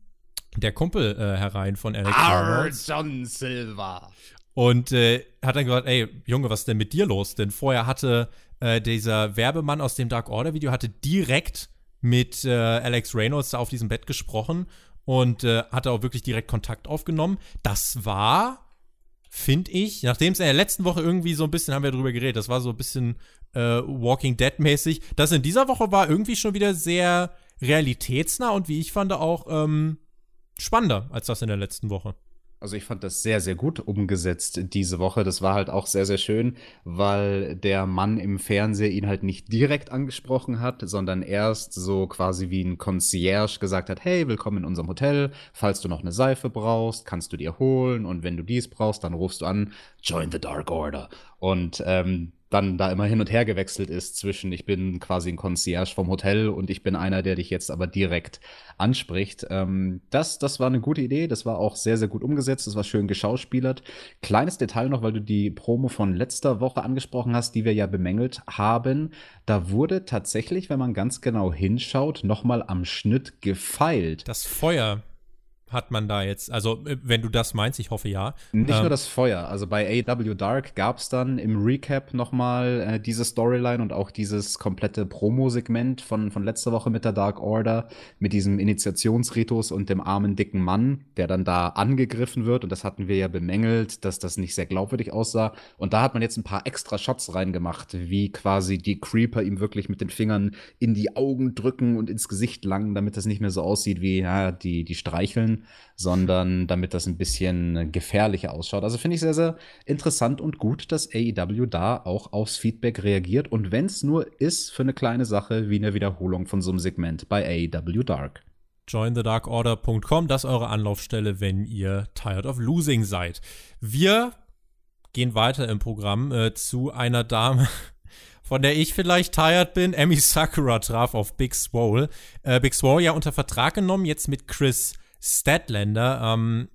der Kumpel äh, herein von Alex Reynolds. John Silver. Und äh, hat dann gesagt, ey, Junge, was ist denn mit dir los? Denn vorher hatte äh, dieser Werbemann aus dem Dark Order Video hatte direkt mit äh, Alex Reynolds da auf diesem Bett gesprochen und äh, hatte auch wirklich direkt Kontakt aufgenommen. Das war, finde ich, nachdem es in der letzten Woche irgendwie so ein bisschen, haben wir darüber geredet, das war so ein bisschen äh, Walking Dead-mäßig. Das in dieser Woche war irgendwie schon wieder sehr realitätsnah und wie ich fand auch ähm, spannender als das in der letzten Woche. Also ich fand das sehr, sehr gut umgesetzt diese Woche. Das war halt auch sehr, sehr schön, weil der Mann im Fernseher ihn halt nicht direkt angesprochen hat, sondern erst so quasi wie ein Concierge gesagt hat, hey, willkommen in unserem Hotel. Falls du noch eine Seife brauchst, kannst du dir holen. Und wenn du dies brauchst, dann rufst du an, join the Dark Order. Und ähm, dann da immer hin und her gewechselt ist zwischen ich bin quasi ein Concierge vom Hotel und ich bin einer, der dich jetzt aber direkt anspricht. Ähm, das, das war eine gute Idee, das war auch sehr, sehr gut umgesetzt, das war schön geschauspielert. Kleines Detail noch, weil du die Promo von letzter Woche angesprochen hast, die wir ja bemängelt haben. Da wurde tatsächlich, wenn man ganz genau hinschaut, nochmal am Schnitt gefeilt. Das Feuer hat man da jetzt? Also, äh, wenn du das meinst, ich hoffe ja. Nicht ähm, nur das Feuer. Also bei AW Dark gab es dann im Recap nochmal äh, diese Storyline und auch dieses komplette Promo-Segment von, von letzter Woche mit der Dark Order, mit diesem Initiationsritus und dem armen, dicken Mann, der dann da angegriffen wird. Und das hatten wir ja bemängelt, dass das nicht sehr glaubwürdig aussah. Und da hat man jetzt ein paar extra Shots reingemacht, wie quasi die Creeper ihm wirklich mit den Fingern in die Augen drücken und ins Gesicht langen, damit das nicht mehr so aussieht wie ja, die, die streicheln sondern damit das ein bisschen gefährlicher ausschaut. Also finde ich sehr, sehr interessant und gut, dass AEW da auch aufs Feedback reagiert und wenn es nur ist für eine kleine Sache wie eine Wiederholung von so einem Segment bei AEW Dark. JoinTheDarkOrder.com, das ist eure Anlaufstelle, wenn ihr tired of losing seid. Wir gehen weiter im Programm äh, zu einer Dame, von der ich vielleicht tired bin. Emmy Sakura traf auf Big Swole. Äh, Big Swole ja unter Vertrag genommen, jetzt mit Chris Statlander. Ähm,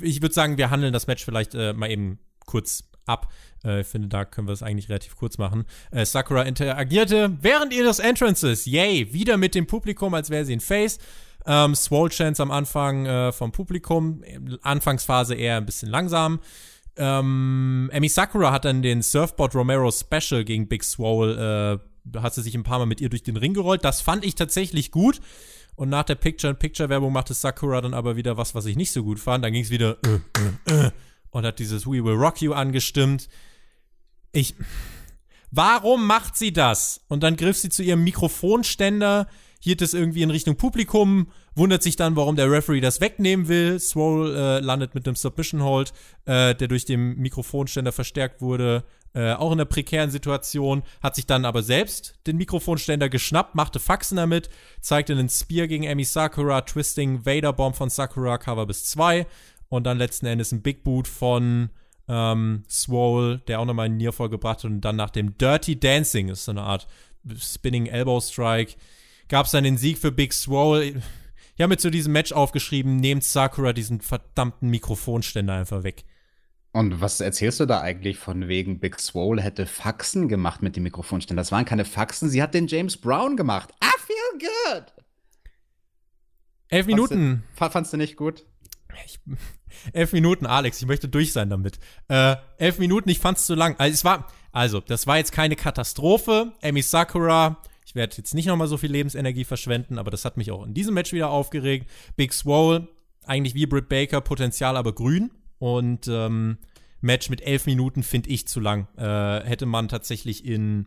ich würde sagen, wir handeln das Match vielleicht äh, mal eben kurz ab. Äh, ich finde, da können wir es eigentlich relativ kurz machen. Äh, Sakura interagierte während ihres Entrances, yay, wieder mit dem Publikum, als wäre sie ein Face. Ähm, Swole Chance am Anfang äh, vom Publikum, Anfangsphase eher ein bisschen langsam. Ähm, Emi Sakura hat dann den Surfboard Romero Special gegen Big Swole, äh, hat sie sich ein paar Mal mit ihr durch den Ring gerollt. Das fand ich tatsächlich gut. Und nach der Picture-in-Picture-Werbung machte Sakura dann aber wieder was, was ich nicht so gut fand. Dann ging es wieder äh, äh, äh, und hat dieses We Will Rock You angestimmt. Ich. Warum macht sie das? Und dann griff sie zu ihrem Mikrofonständer, hielt es irgendwie in Richtung Publikum, wundert sich dann, warum der Referee das wegnehmen will. Swole äh, landet mit einem Submission Hold, äh, der durch den Mikrofonständer verstärkt wurde. Äh, auch in einer prekären Situation, hat sich dann aber selbst den Mikrofonständer geschnappt, machte Faxen damit, zeigte einen Spear gegen Amy Sakura, Twisting Vader Bomb von Sakura, Cover bis 2 und dann letzten Endes ein Big Boot von ähm, Swole, der auch nochmal einen Nearfall gebracht hat und dann nach dem Dirty Dancing, ist so eine Art Spinning Elbow Strike, gab es dann den Sieg für Big Swole. Ich habe mir zu diesem Match aufgeschrieben, nehmt Sakura diesen verdammten Mikrofonständer einfach weg. Und was erzählst du da eigentlich von wegen Big Swole hätte Faxen gemacht mit dem Mikrofonständer? Das waren keine Faxen, sie hat den James Brown gemacht. I feel good. Elf Minuten. Fandst du, fandst du nicht gut? Ich, elf Minuten, Alex, ich möchte durch sein damit. Äh, elf Minuten, ich fand's zu lang. Also, es war, also, das war jetzt keine Katastrophe. Amy Sakura, ich werde jetzt nicht nochmal so viel Lebensenergie verschwenden, aber das hat mich auch in diesem Match wieder aufgeregt. Big Swole, eigentlich wie Britt Baker, Potenzial aber grün. Und ähm, Match mit elf Minuten finde ich zu lang. Äh, hätte man tatsächlich in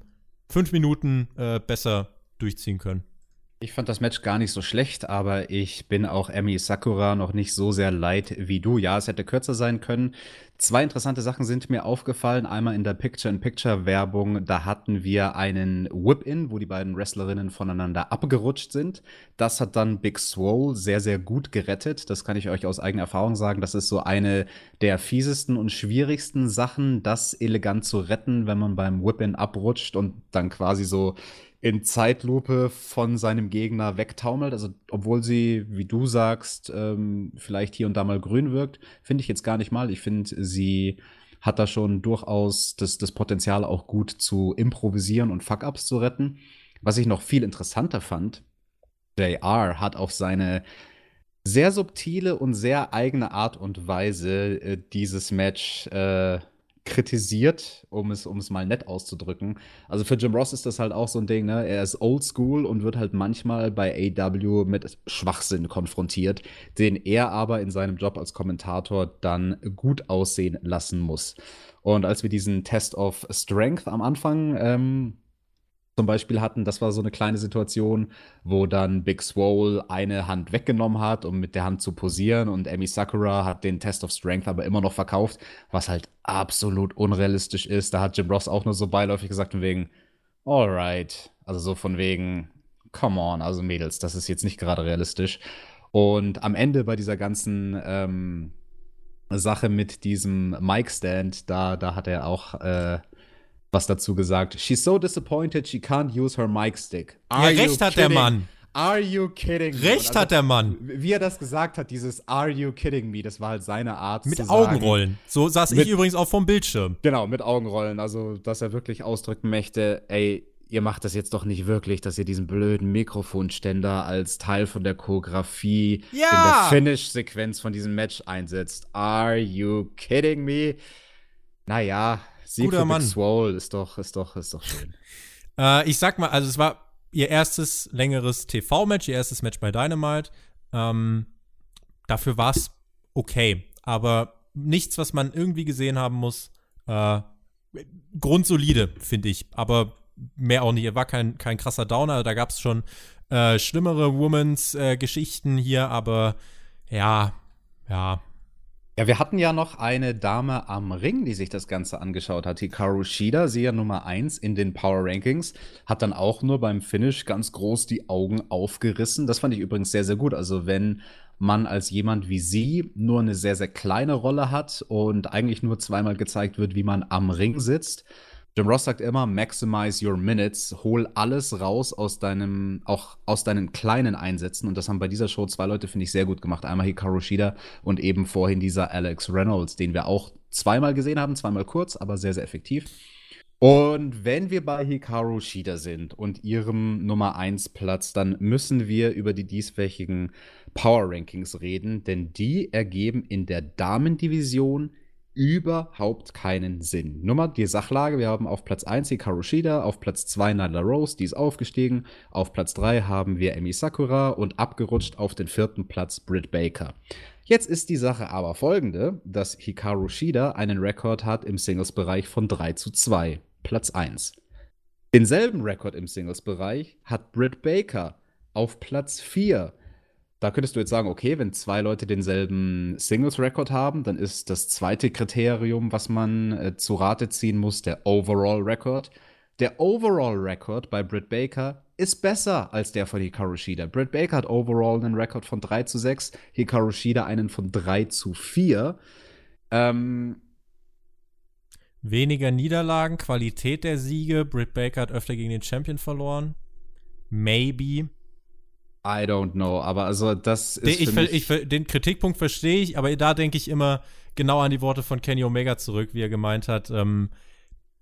fünf Minuten äh, besser durchziehen können. Ich fand das Match gar nicht so schlecht, aber ich bin auch Emi Sakura noch nicht so sehr leid wie du. Ja, es hätte kürzer sein können. Zwei interessante Sachen sind mir aufgefallen. Einmal in der Picture-in-Picture-Werbung, da hatten wir einen Whip-In, wo die beiden Wrestlerinnen voneinander abgerutscht sind. Das hat dann Big Swole sehr, sehr gut gerettet. Das kann ich euch aus eigener Erfahrung sagen. Das ist so eine der fiesesten und schwierigsten Sachen, das elegant zu retten, wenn man beim Whip-In abrutscht und dann quasi so in Zeitlupe von seinem Gegner wegtaumelt. Also, obwohl sie, wie du sagst, ähm, vielleicht hier und da mal grün wirkt, finde ich jetzt gar nicht mal. Ich finde, sie hat da schon durchaus das, das Potenzial, auch gut zu improvisieren und Fuck-Ups zu retten. Was ich noch viel interessanter fand, JR hat auf seine sehr subtile und sehr eigene Art und Weise äh, dieses Match äh, kritisiert, um es, um es mal nett auszudrücken. Also für Jim Ross ist das halt auch so ein Ding, ne? Er ist oldschool und wird halt manchmal bei AW mit Schwachsinn konfrontiert, den er aber in seinem Job als Kommentator dann gut aussehen lassen muss. Und als wir diesen Test of Strength am Anfang ähm, zum Beispiel hatten. Das war so eine kleine Situation, wo dann Big Swole eine Hand weggenommen hat, um mit der Hand zu posieren und Amy Sakura hat den Test of Strength aber immer noch verkauft, was halt absolut unrealistisch ist. Da hat Jim Ross auch nur so beiläufig gesagt, von wegen, alright. Also so von wegen, come on, also Mädels, das ist jetzt nicht gerade realistisch. Und am Ende bei dieser ganzen ähm, Sache mit diesem Mic-Stand, da, da hat er auch äh, was dazu gesagt. She's so disappointed she can't use her mic stick. Are ja, recht hat der Mann. Are you kidding me? Recht also, hat der Mann. Wie er das gesagt hat, dieses Are you kidding me, das war halt seine Art. Mit Augenrollen. So saß mit, ich übrigens auch vom Bildschirm. Genau, mit Augenrollen. Also, dass er wirklich ausdrücken möchte, ey, ihr macht das jetzt doch nicht wirklich, dass ihr diesen blöden Mikrofonständer als Teil von der Choreografie ja. in der Finish-Sequenz von diesem Match einsetzt. Are you kidding me? Naja, Sieg Guter für Mann. Big Swole ist doch, ist doch, ist doch schön. äh, ich sag mal, also es war ihr erstes längeres TV-Match, ihr erstes Match bei Dynamite. Ähm, dafür war es okay, aber nichts, was man irgendwie gesehen haben muss. Äh, grundsolide, finde ich, aber mehr auch nicht. Er war kein, kein krasser Downer, da gab es schon äh, schlimmere Womans-Geschichten äh, hier, aber ja, ja, ja, wir hatten ja noch eine Dame am Ring, die sich das Ganze angeschaut hat. Hikaru Shida, sie ja Nummer 1 in den Power Rankings, hat dann auch nur beim Finish ganz groß die Augen aufgerissen. Das fand ich übrigens sehr, sehr gut. Also, wenn man als jemand wie sie nur eine sehr, sehr kleine Rolle hat und eigentlich nur zweimal gezeigt wird, wie man am Ring sitzt, Jim Ross sagt immer, maximize your minutes, hol alles raus aus deinem, auch aus deinen kleinen Einsätzen. Und das haben bei dieser Show zwei Leute, finde ich, sehr gut gemacht. Einmal Hikaru Shida und eben vorhin dieser Alex Reynolds, den wir auch zweimal gesehen haben, zweimal kurz, aber sehr, sehr effektiv. Und wenn wir bei Hikaru Shida sind und ihrem Nummer 1 Platz, dann müssen wir über die dieswöchigen Power Rankings reden, denn die ergeben in der Damendivision überhaupt keinen Sinn. Nummer die Sachlage, wir haben auf Platz 1 Hikaru Shida, auf Platz 2 Nyla Rose, die ist aufgestiegen, auf Platz 3 haben wir Emi Sakura und abgerutscht auf den vierten Platz Britt Baker. Jetzt ist die Sache aber folgende, dass Hikaru Shida einen Rekord hat im Singles-Bereich von 3 zu 2, Platz 1. Denselben Rekord im Singles-Bereich hat Britt Baker auf Platz 4 da könntest du jetzt sagen, okay, wenn zwei Leute denselben Singles-Record haben, dann ist das zweite Kriterium, was man äh, zu Rate ziehen muss, der Overall-Record. Der Overall-Record bei Britt Baker ist besser als der von Hikaru Shida. Britt Baker hat overall einen Rekord von 3 zu 6, Hikaru Shida einen von 3 zu 4. Ähm, Weniger Niederlagen, Qualität der Siege. Britt Baker hat öfter gegen den Champion verloren. Maybe. I don't know, aber also das ist. Den, ich, ich, den Kritikpunkt verstehe ich, aber da denke ich immer genau an die Worte von Kenny Omega zurück, wie er gemeint hat. Ähm,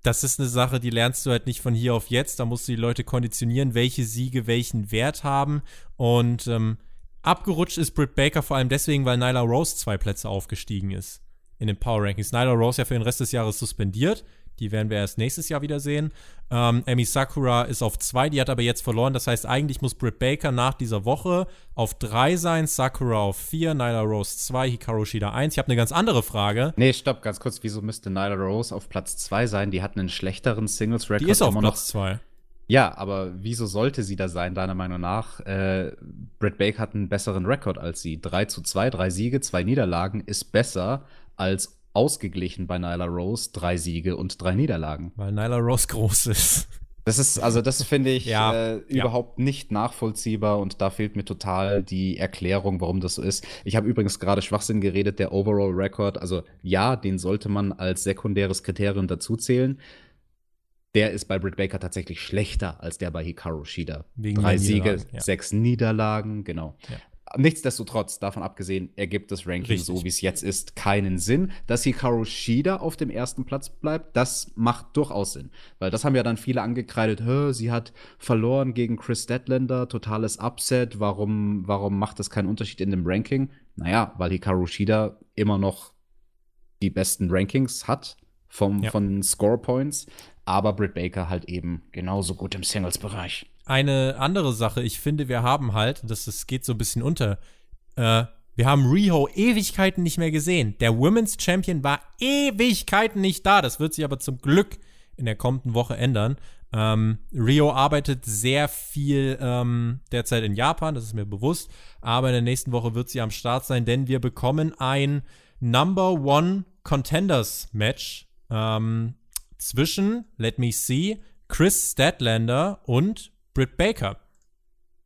das ist eine Sache, die lernst du halt nicht von hier auf jetzt. Da musst du die Leute konditionieren, welche Siege welchen Wert haben. Und ähm, abgerutscht ist Britt Baker vor allem deswegen, weil Nyla Rose zwei Plätze aufgestiegen ist in den Power Rankings. Nyla Rose ja für den Rest des Jahres suspendiert. Die werden wir erst nächstes Jahr wieder sehen. Ähm, Amy Sakura ist auf zwei, die hat aber jetzt verloren. Das heißt, eigentlich muss Britt Baker nach dieser Woche auf drei sein, Sakura auf vier, Nyla Rose zwei, Hikaru Shida eins. Ich habe eine ganz andere Frage. Nee, stopp, ganz kurz. Wieso müsste Nyla Rose auf Platz zwei sein? Die hat einen schlechteren Singles-Record. Die ist auf Platz zwei. Ja, aber wieso sollte sie da sein, deiner Meinung nach? Äh, Britt Baker hat einen besseren Rekord als sie. 3 zu 2, drei Siege, zwei Niederlagen ist besser als ausgeglichen bei Nyla Rose. Drei Siege und drei Niederlagen. Weil Nyla Rose groß ist. Das ist, also das finde ich ja, äh, überhaupt ja. nicht nachvollziehbar und da fehlt mir total die Erklärung, warum das so ist. Ich habe übrigens gerade Schwachsinn geredet, der Overall Record, also ja, den sollte man als sekundäres Kriterium dazuzählen. der ist bei Britt Baker tatsächlich schlechter als der bei Hikaru Shida. Wegen Drei Siege, ja. sechs Niederlagen, genau. Nichtsdestotrotz, davon abgesehen, ergibt das Ranking Richtig. so, wie es jetzt ist, keinen Sinn. Dass Hikaru Shida auf dem ersten Platz bleibt, das macht durchaus Sinn. Weil das haben ja dann viele angekreidet, sie hat verloren gegen Chris Statlander, totales Upset, warum, warum macht das keinen Unterschied in dem Ranking? Naja, weil Hikaru Shida immer noch die besten Rankings hat vom, Ja. von Score Points, aber Britt Baker halt eben genauso gut im Singles-Bereich. Eine andere Sache, ich finde, wir haben halt, das, das geht so ein bisschen unter, äh, wir haben Riho Ewigkeiten nicht mehr gesehen. Der Women's Champion war Ewigkeiten nicht da. Das wird sich aber zum Glück in der kommenden Woche ändern. Ähm, Rio arbeitet sehr viel ähm, derzeit in Japan, das ist mir bewusst. Aber in der nächsten Woche wird sie am Start sein, denn wir bekommen ein Number One Contenders Match ähm, zwischen, let me see, Chris Statlander und Britt Baker.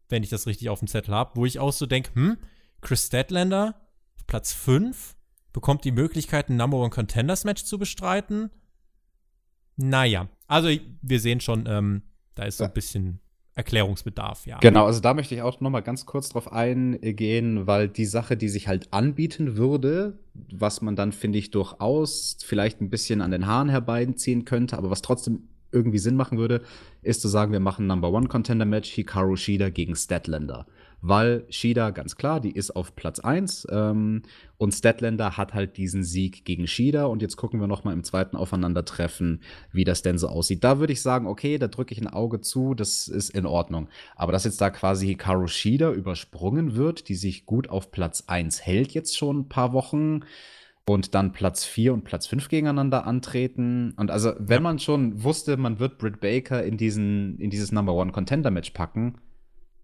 Wenn ich das richtig auf dem Zettel habe, wo ich auch so denke, hm, Chris Statlander Platz 5 bekommt die Möglichkeit, ein Number One Contenders Match zu bestreiten. Naja, also wir sehen schon, ähm, da ist so ein bisschen Erklärungsbedarf, ja. Genau, also da möchte ich auch noch mal ganz kurz drauf eingehen, weil die Sache, die sich halt anbieten würde, was man dann, finde ich, durchaus vielleicht ein bisschen an den Haaren herbeiziehen könnte, aber was trotzdem irgendwie Sinn machen würde, ist zu sagen, wir machen Number One Contender Match Hikaru Shida gegen Statlander. Weil Shida, ganz klar, die ist auf Platz 1 ähm, und Statlander hat halt diesen Sieg gegen Shida und jetzt gucken wir noch mal im zweiten Aufeinandertreffen, wie das denn so aussieht. Da würde ich sagen, okay, da drücke ich ein Auge zu, das ist in Ordnung. Aber dass jetzt da quasi Hikaru Shida übersprungen wird, die sich gut auf Platz 1 hält jetzt schon ein paar Wochen und dann Platz 4 und Platz 5 gegeneinander antreten. Und also, wenn man schon wusste, man wird Britt Baker in, diesen, in dieses Number One Contender Match packen,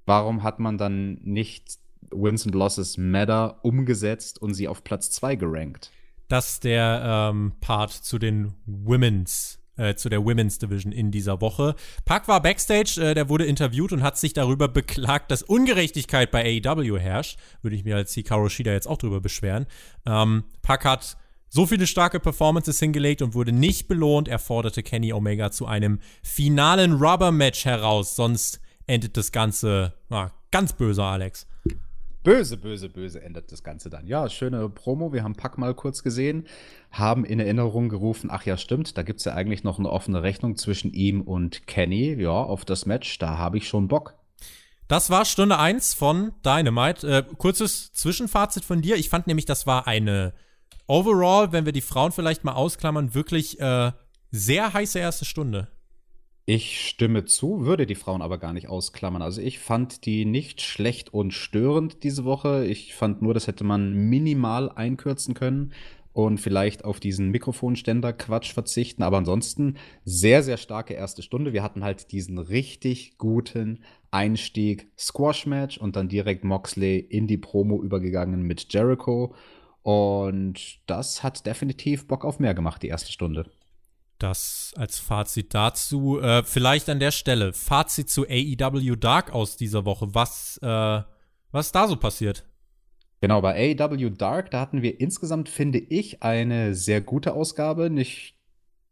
warum hat man dann nicht Wins and Losses Matter umgesetzt und sie auf Platz 2 gerankt? Das ist der ähm, Part zu den Women's, äh, zu der Women's Division in dieser Woche. Pac war Backstage, äh, der wurde interviewt und hat sich darüber beklagt, dass Ungerechtigkeit bei AEW herrscht. Würde ich mir als Hikaru Shida jetzt auch drüber beschweren. Ähm, Pac hat so viele starke Performances hingelegt und wurde nicht belohnt. Er forderte Kenny Omega zu einem finalen Rubber-Match heraus, sonst endet das Ganze ah, ganz böse, Alex. Böse, böse, böse endet das Ganze dann. Ja, schöne Promo. Wir haben Pack mal kurz gesehen, haben in Erinnerung gerufen, ach ja, stimmt, da gibt es ja eigentlich noch eine offene Rechnung zwischen ihm und Kenny. Ja, auf das Match, da habe ich schon Bock. Das war Stunde 1 von Dynamite. Äh, kurzes Zwischenfazit von dir. Ich fand nämlich, das war eine overall, wenn wir die Frauen vielleicht mal ausklammern, wirklich äh, sehr heiße erste Stunde. Ich stimme zu, würde die Frauen aber gar nicht ausklammern. Also ich fand die nicht schlecht und störend diese Woche. Ich fand nur, das hätte man minimal einkürzen können und vielleicht auf diesen Mikrofonständer-Quatsch verzichten. Aber ansonsten sehr, sehr starke erste Stunde. Wir hatten halt diesen richtig guten Einstieg Squash-Match und dann direkt Moxley in die Promo übergegangen mit Jericho. Und das hat definitiv Bock auf mehr gemacht, die erste Stunde. Das als Fazit dazu. Äh, vielleicht an der Stelle Fazit zu AEW Dark aus dieser Woche. Was, äh, was da so passiert? Genau, bei AEW Dark, da hatten wir insgesamt, finde ich, eine sehr gute Ausgabe. Nicht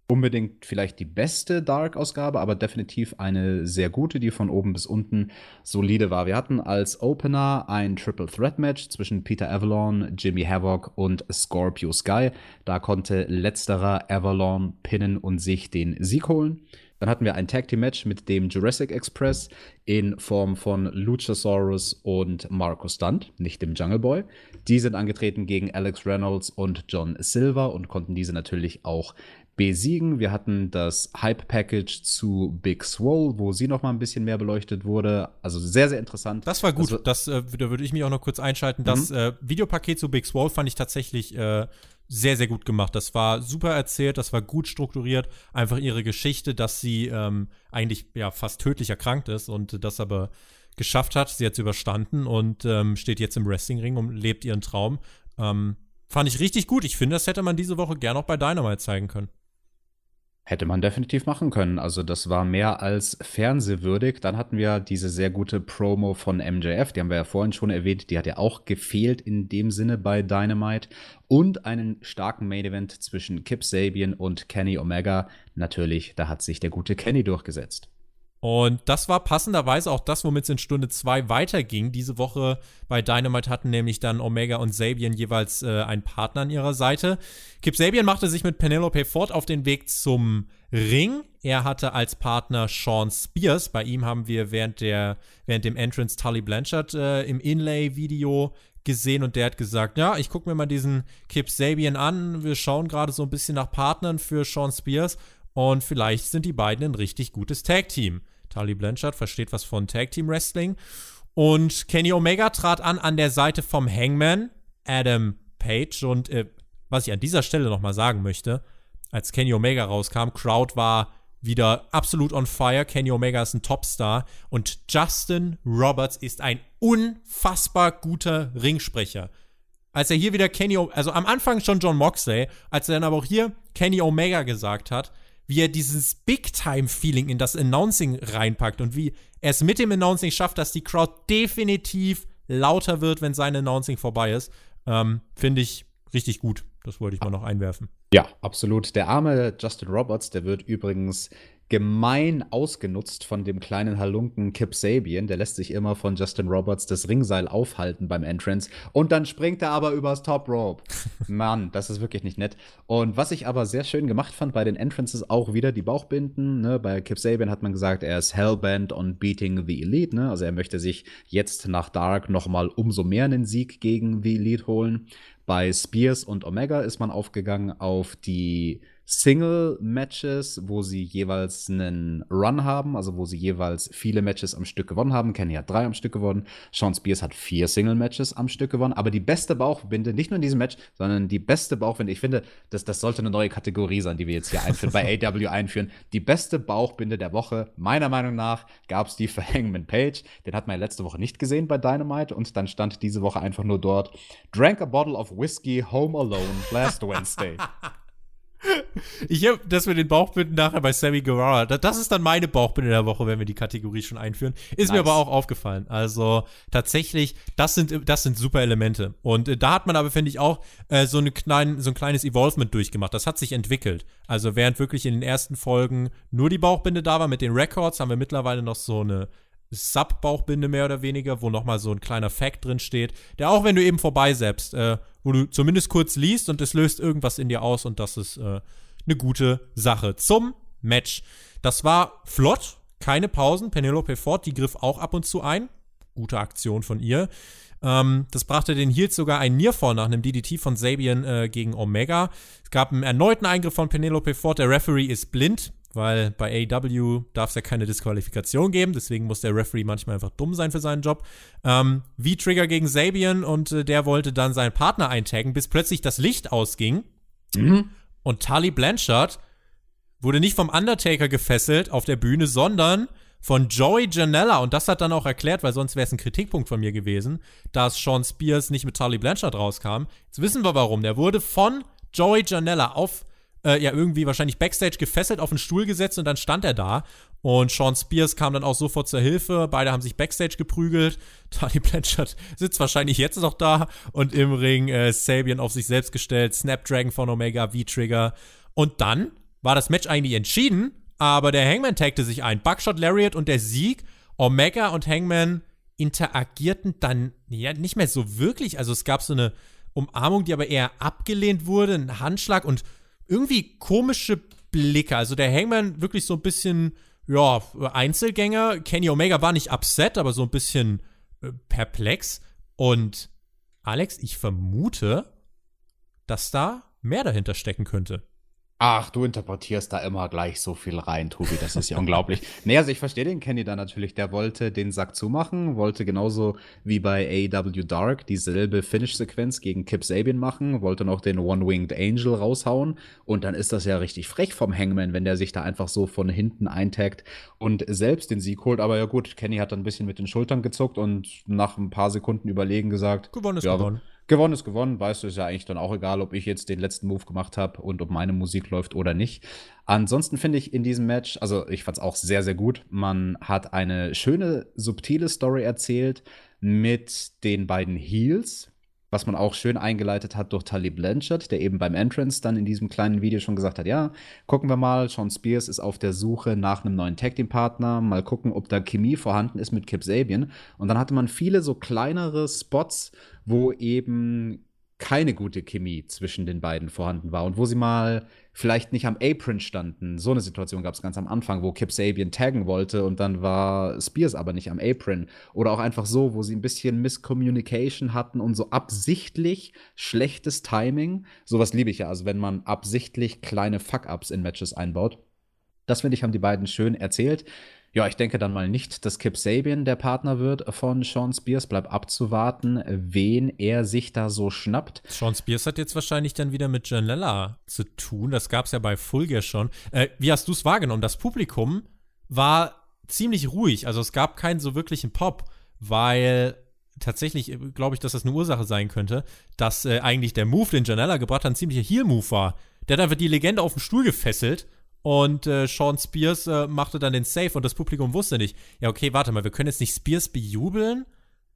unbedingt vielleicht die beste Dark-Ausgabe, aber definitiv eine sehr gute, die von oben bis unten solide war. Wir hatten als Opener ein Triple Threat Match zwischen Peter Avalon, Jimmy Havoc und Scorpio Sky. Da konnte letzterer Avalon pinnen und sich den Sieg holen. Dann hatten wir ein Tag Team Match mit dem Jurassic Express in Form von Luchasaurus und Marco Stunt, nicht dem Jungle Boy. Die sind angetreten gegen Alex Reynolds und John Silver und konnten diese natürlich auch besiegen. Wir hatten das Hype Package zu Big Swole, wo sie noch mal ein bisschen mehr beleuchtet wurde. Also sehr, sehr interessant. Das war gut. Also- Das, äh, da würde ich mich auch noch kurz einschalten. Das äh, Videopaket zu Big Swole fand ich tatsächlich äh, sehr, sehr gut gemacht. Das war super erzählt, das war gut strukturiert. Einfach ihre Geschichte, dass sie ähm, eigentlich ja fast tödlich erkrankt ist und das aber geschafft hat. Sie hat es überstanden und ähm, steht jetzt im Wrestlingring und lebt ihren Traum. Ähm, fand ich richtig gut. Ich finde, das hätte man diese Woche gerne auch bei Dynamite zeigen können. Hätte man definitiv machen können. Also das war mehr als fernsehwürdig. Dann hatten wir diese sehr gute Promo von MJF, die haben wir ja vorhin schon erwähnt, die hat ja auch gefehlt in dem Sinne bei Dynamite. Und einen starken Main Event zwischen Kip Sabian und Kenny Omega. Natürlich, da hat sich der gute Kenny durchgesetzt. Und das war passenderweise auch das, womit es in Stunde 2 weiterging. Diese Woche bei Dynamite hatten nämlich dann Omega und Sabian jeweils äh, einen Partner an ihrer Seite. Kip Sabian machte sich mit Penelope Ford auf den Weg zum Ring. Er hatte als Partner Sean Spears. Bei ihm haben wir während, der, während dem Entrance Tully Blanchard äh, im Inlay-Video gesehen und der hat gesagt, ja, ich gucke mir mal diesen Kip Sabian an. Wir schauen gerade so ein bisschen nach Partnern für Sean Spears und vielleicht sind die beiden ein richtig gutes Tag-Team. Tali Blanchard versteht was von Tag-Team-Wrestling. Und Kenny Omega trat an an der Seite vom Hangman, Adam Page. Und äh, was ich an dieser Stelle nochmal sagen möchte, als Kenny Omega rauskam, Crowd war wieder absolut on fire. Kenny Omega ist ein Topstar. Und Justin Roberts ist ein unfassbar guter Ringsprecher. Als er hier wieder Kenny, also am Anfang schon John Moxley, als er dann aber auch hier Kenny Omega gesagt hat, wie er dieses Big-Time-Feeling in das Announcing reinpackt und wie er es mit dem Announcing schafft, dass die Crowd definitiv lauter wird, wenn sein Announcing vorbei ist, ähm, finde ich richtig gut. Das wollte ich mal noch einwerfen. Ja, absolut. Der arme Justin Roberts, der wird übrigens gemein ausgenutzt von dem kleinen Halunken Kip Sabian. Der lässt sich immer von Justin Roberts das Ringseil aufhalten beim Entrance. Und dann springt er aber übers Top Rope. Mann, das ist wirklich nicht nett. Und was ich aber sehr schön gemacht fand bei den Entrances, auch wieder die Bauchbinden. Ne? Bei Kip Sabian hat man gesagt, er ist hellbent on beating the Elite. Ne? Also er möchte sich jetzt nach Dark nochmal umso mehr einen Sieg gegen the Elite holen. Bei Spears und Omega ist man aufgegangen auf die Single-Matches, wo sie jeweils einen Run haben, also wo sie jeweils viele Matches am Stück gewonnen haben. Kenny hat drei am Stück gewonnen, Sean Spears hat vier Single-Matches am Stück gewonnen. Aber die beste Bauchbinde, nicht nur in diesem Match, sondern die beste Bauchbinde, ich finde, das, das sollte eine neue Kategorie sein, die wir jetzt hier einführen, bei AW einführen. Die beste Bauchbinde der Woche, meiner Meinung nach, gab es die für Hangman Page. Den hat man ja letzte Woche nicht gesehen bei Dynamite und dann stand diese Woche einfach nur dort: Drank a bottle of whiskey home alone last Wednesday. Ich habe das mit den Bauchbinden nachher bei Sammy Guevara. Das ist dann meine Bauchbinde der Woche, wenn wir die Kategorie schon einführen. Ist nice. mir aber auch aufgefallen. Also tatsächlich, das sind, das sind super Elemente. Und äh, da hat man aber, finde ich, auch äh, so, eine klein, so ein kleines Evolvement durchgemacht. Das hat sich entwickelt. Also während wirklich in den ersten Folgen nur die Bauchbinde da war mit den Records, haben wir mittlerweile noch so eine Sub-Bauchbinde mehr oder weniger, wo nochmal so ein kleiner Fact drin steht, der auch wenn du eben vorbeisäppst, äh, wo du zumindest kurz liest und es löst irgendwas in dir aus und das ist äh, eine gute Sache. Zum Match. Das war flott, keine Pausen. Penelope Ford, die griff auch ab und zu ein. Gute Aktion von ihr. Ähm, das brachte den Heels sogar ein Nearfall nach einem DDT von Sabian äh, gegen Omega. Es gab einen erneuten Eingriff von Penelope Ford. Der Referee ist blind weil bei AW darf es ja keine Disqualifikation geben, deswegen muss der Referee manchmal einfach dumm sein für seinen Job. Ähm, V-Trigger gegen Sabian und äh, der wollte dann seinen Partner eintaggen, bis plötzlich das Licht ausging. Mhm. Und Tully Blanchard wurde nicht vom Undertaker gefesselt auf der Bühne, sondern von Joey Janella. Und das hat dann auch erklärt, weil sonst wäre es ein Kritikpunkt von mir gewesen, dass Sean Spears nicht mit Tully Blanchard rauskam. Jetzt wissen wir warum. Der wurde von Joey Janella auf äh, ja irgendwie wahrscheinlich backstage gefesselt auf den Stuhl gesetzt und dann stand er da. Und Sean Spears kam dann auch sofort zur Hilfe. Beide haben sich backstage geprügelt. Tony Blanchard sitzt wahrscheinlich jetzt noch da und im Ring äh, Sabian auf sich selbst gestellt. Snapdragon von Omega, V-Trigger. Und dann war das Match eigentlich entschieden, aber der Hangman tagte sich ein. Buckshot Lariat und der Sieg. Omega und Hangman interagierten dann ja nicht mehr so wirklich. Also es gab so eine Umarmung, die aber eher abgelehnt wurde, ein Handschlag und irgendwie komische Blicke. Also der Hangman wirklich so ein bisschen, ja, Einzelgänger. Kenny Omega war nicht upset, aber so ein bisschen äh, perplex. Und Alex, ich vermute, dass da mehr dahinter stecken könnte. Ach, du interpretierst da immer gleich so viel rein, Tobi. Das ist ja unglaublich. Nee, also ich verstehe den Kenny da natürlich. Der wollte den Sack zumachen, wollte genauso wie bei AEW Dark dieselbe Finish-Sequenz gegen Kip Sabian machen, wollte noch den One-Winged Angel raushauen. Und dann ist das ja richtig frech vom Hangman, wenn der sich da einfach so von hinten eintaggt und selbst den Sieg holt. Aber ja gut, Kenny hat dann ein bisschen mit den Schultern gezuckt und nach ein paar Sekunden überlegen gesagt: Gewonnen ist ja, gewonnen gewonnen ist gewonnen, weißt du, ist ja eigentlich dann auch egal, ob ich jetzt den letzten Move gemacht habe und ob meine Musik läuft oder nicht. Ansonsten finde ich in diesem Match, also ich fand es auch sehr, sehr gut. Man hat eine schöne, subtile Story erzählt mit den beiden Heels, was man auch schön eingeleitet hat durch Tully Blanchard, der eben beim Entrance dann in diesem kleinen Video schon gesagt hat, ja, gucken wir mal, Sean Spears ist auf der Suche nach einem neuen Tag Team Partner, mal gucken, ob da Chemie vorhanden ist mit Kip Sabian. Und dann hatte man viele so kleinere Spots, wo eben keine gute Chemie zwischen den beiden vorhanden war und wo sie mal vielleicht nicht am Apron standen. So eine Situation gab es ganz am Anfang, wo Kip Sabian taggen wollte und dann war Spears aber nicht am Apron. Oder auch einfach so, wo sie ein bisschen Miscommunication hatten und so absichtlich schlechtes Timing. Sowas liebe ich ja, also wenn man absichtlich kleine Fuck-Ups in Matches einbaut. Das finde ich, haben die beiden schön erzählt. Ja, ich denke dann mal nicht, dass Kip Sabian der Partner wird von Sean Spears. Bleibt abzuwarten, wen er sich da so schnappt. Sean Spears hat jetzt wahrscheinlich dann wieder mit Janella zu tun. Das gab es ja bei Fulger schon. Äh, wie hast du es wahrgenommen? Das Publikum war ziemlich ruhig. Also es gab keinen so wirklichen Pop, weil tatsächlich äh, glaube ich, dass das eine Ursache sein könnte, dass äh, eigentlich der Move, den Janella gebracht hat, ein ziemlicher Heel-Move war. Der hat einfach die Legende auf den Stuhl gefesselt und äh, Sean Spears äh, machte dann den Save und das Publikum wusste nicht, ja, okay, warte mal, wir können jetzt nicht Spears bejubeln,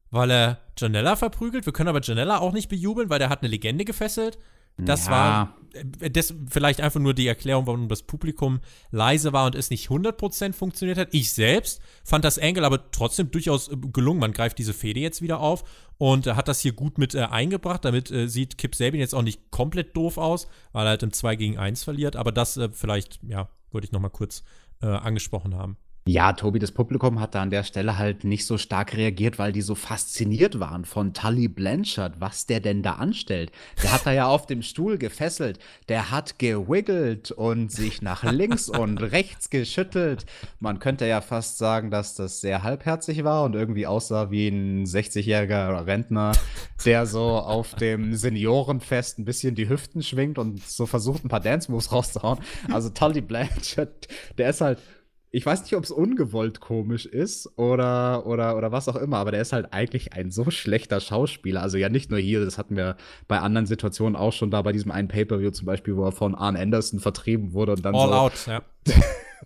weil er Janella verprügelt. Wir können aber Janella auch nicht bejubeln, weil der hat eine Legende gefesselt. Das ja. war äh, das vielleicht einfach nur die Erklärung, warum das Publikum leise war und es nicht 100% funktioniert hat. Ich selbst fand das Angle aber trotzdem durchaus äh, gelungen. Man greift diese Fehde jetzt wieder auf und äh, hat das hier gut mit äh, eingebracht. Damit äh, sieht Kip Sabin jetzt auch nicht komplett doof aus, weil er halt im 2 gegen 1 verliert. Aber das äh, vielleicht, ja, wollte ich noch mal kurz angesprochen haben. Ja, Tobi, das Publikum hat da an der Stelle halt nicht so stark reagiert, weil die so fasziniert waren von Tully Blanchard, was der denn da anstellt. Der hat da ja auf dem Stuhl gefesselt, der hat gewiggelt und sich nach links und rechts geschüttelt. Man könnte ja fast sagen, dass das sehr halbherzig war und irgendwie aussah wie ein 60-jähriger Rentner, der so auf dem Seniorenfest ein bisschen die Hüften schwingt und so versucht, ein paar Dance-Moves rauszuhauen. Also Tully Blanchard, der ist halt ich weiß nicht, ob es ungewollt komisch ist oder, oder, oder was auch immer, aber der ist halt eigentlich ein so schlechter Schauspieler. Also ja, nicht nur hier, das hatten wir bei anderen Situationen auch schon da, bei diesem einen Pay-Per-View zum Beispiel, wo er von Arn Anderson vertrieben wurde und dann All so out, ja.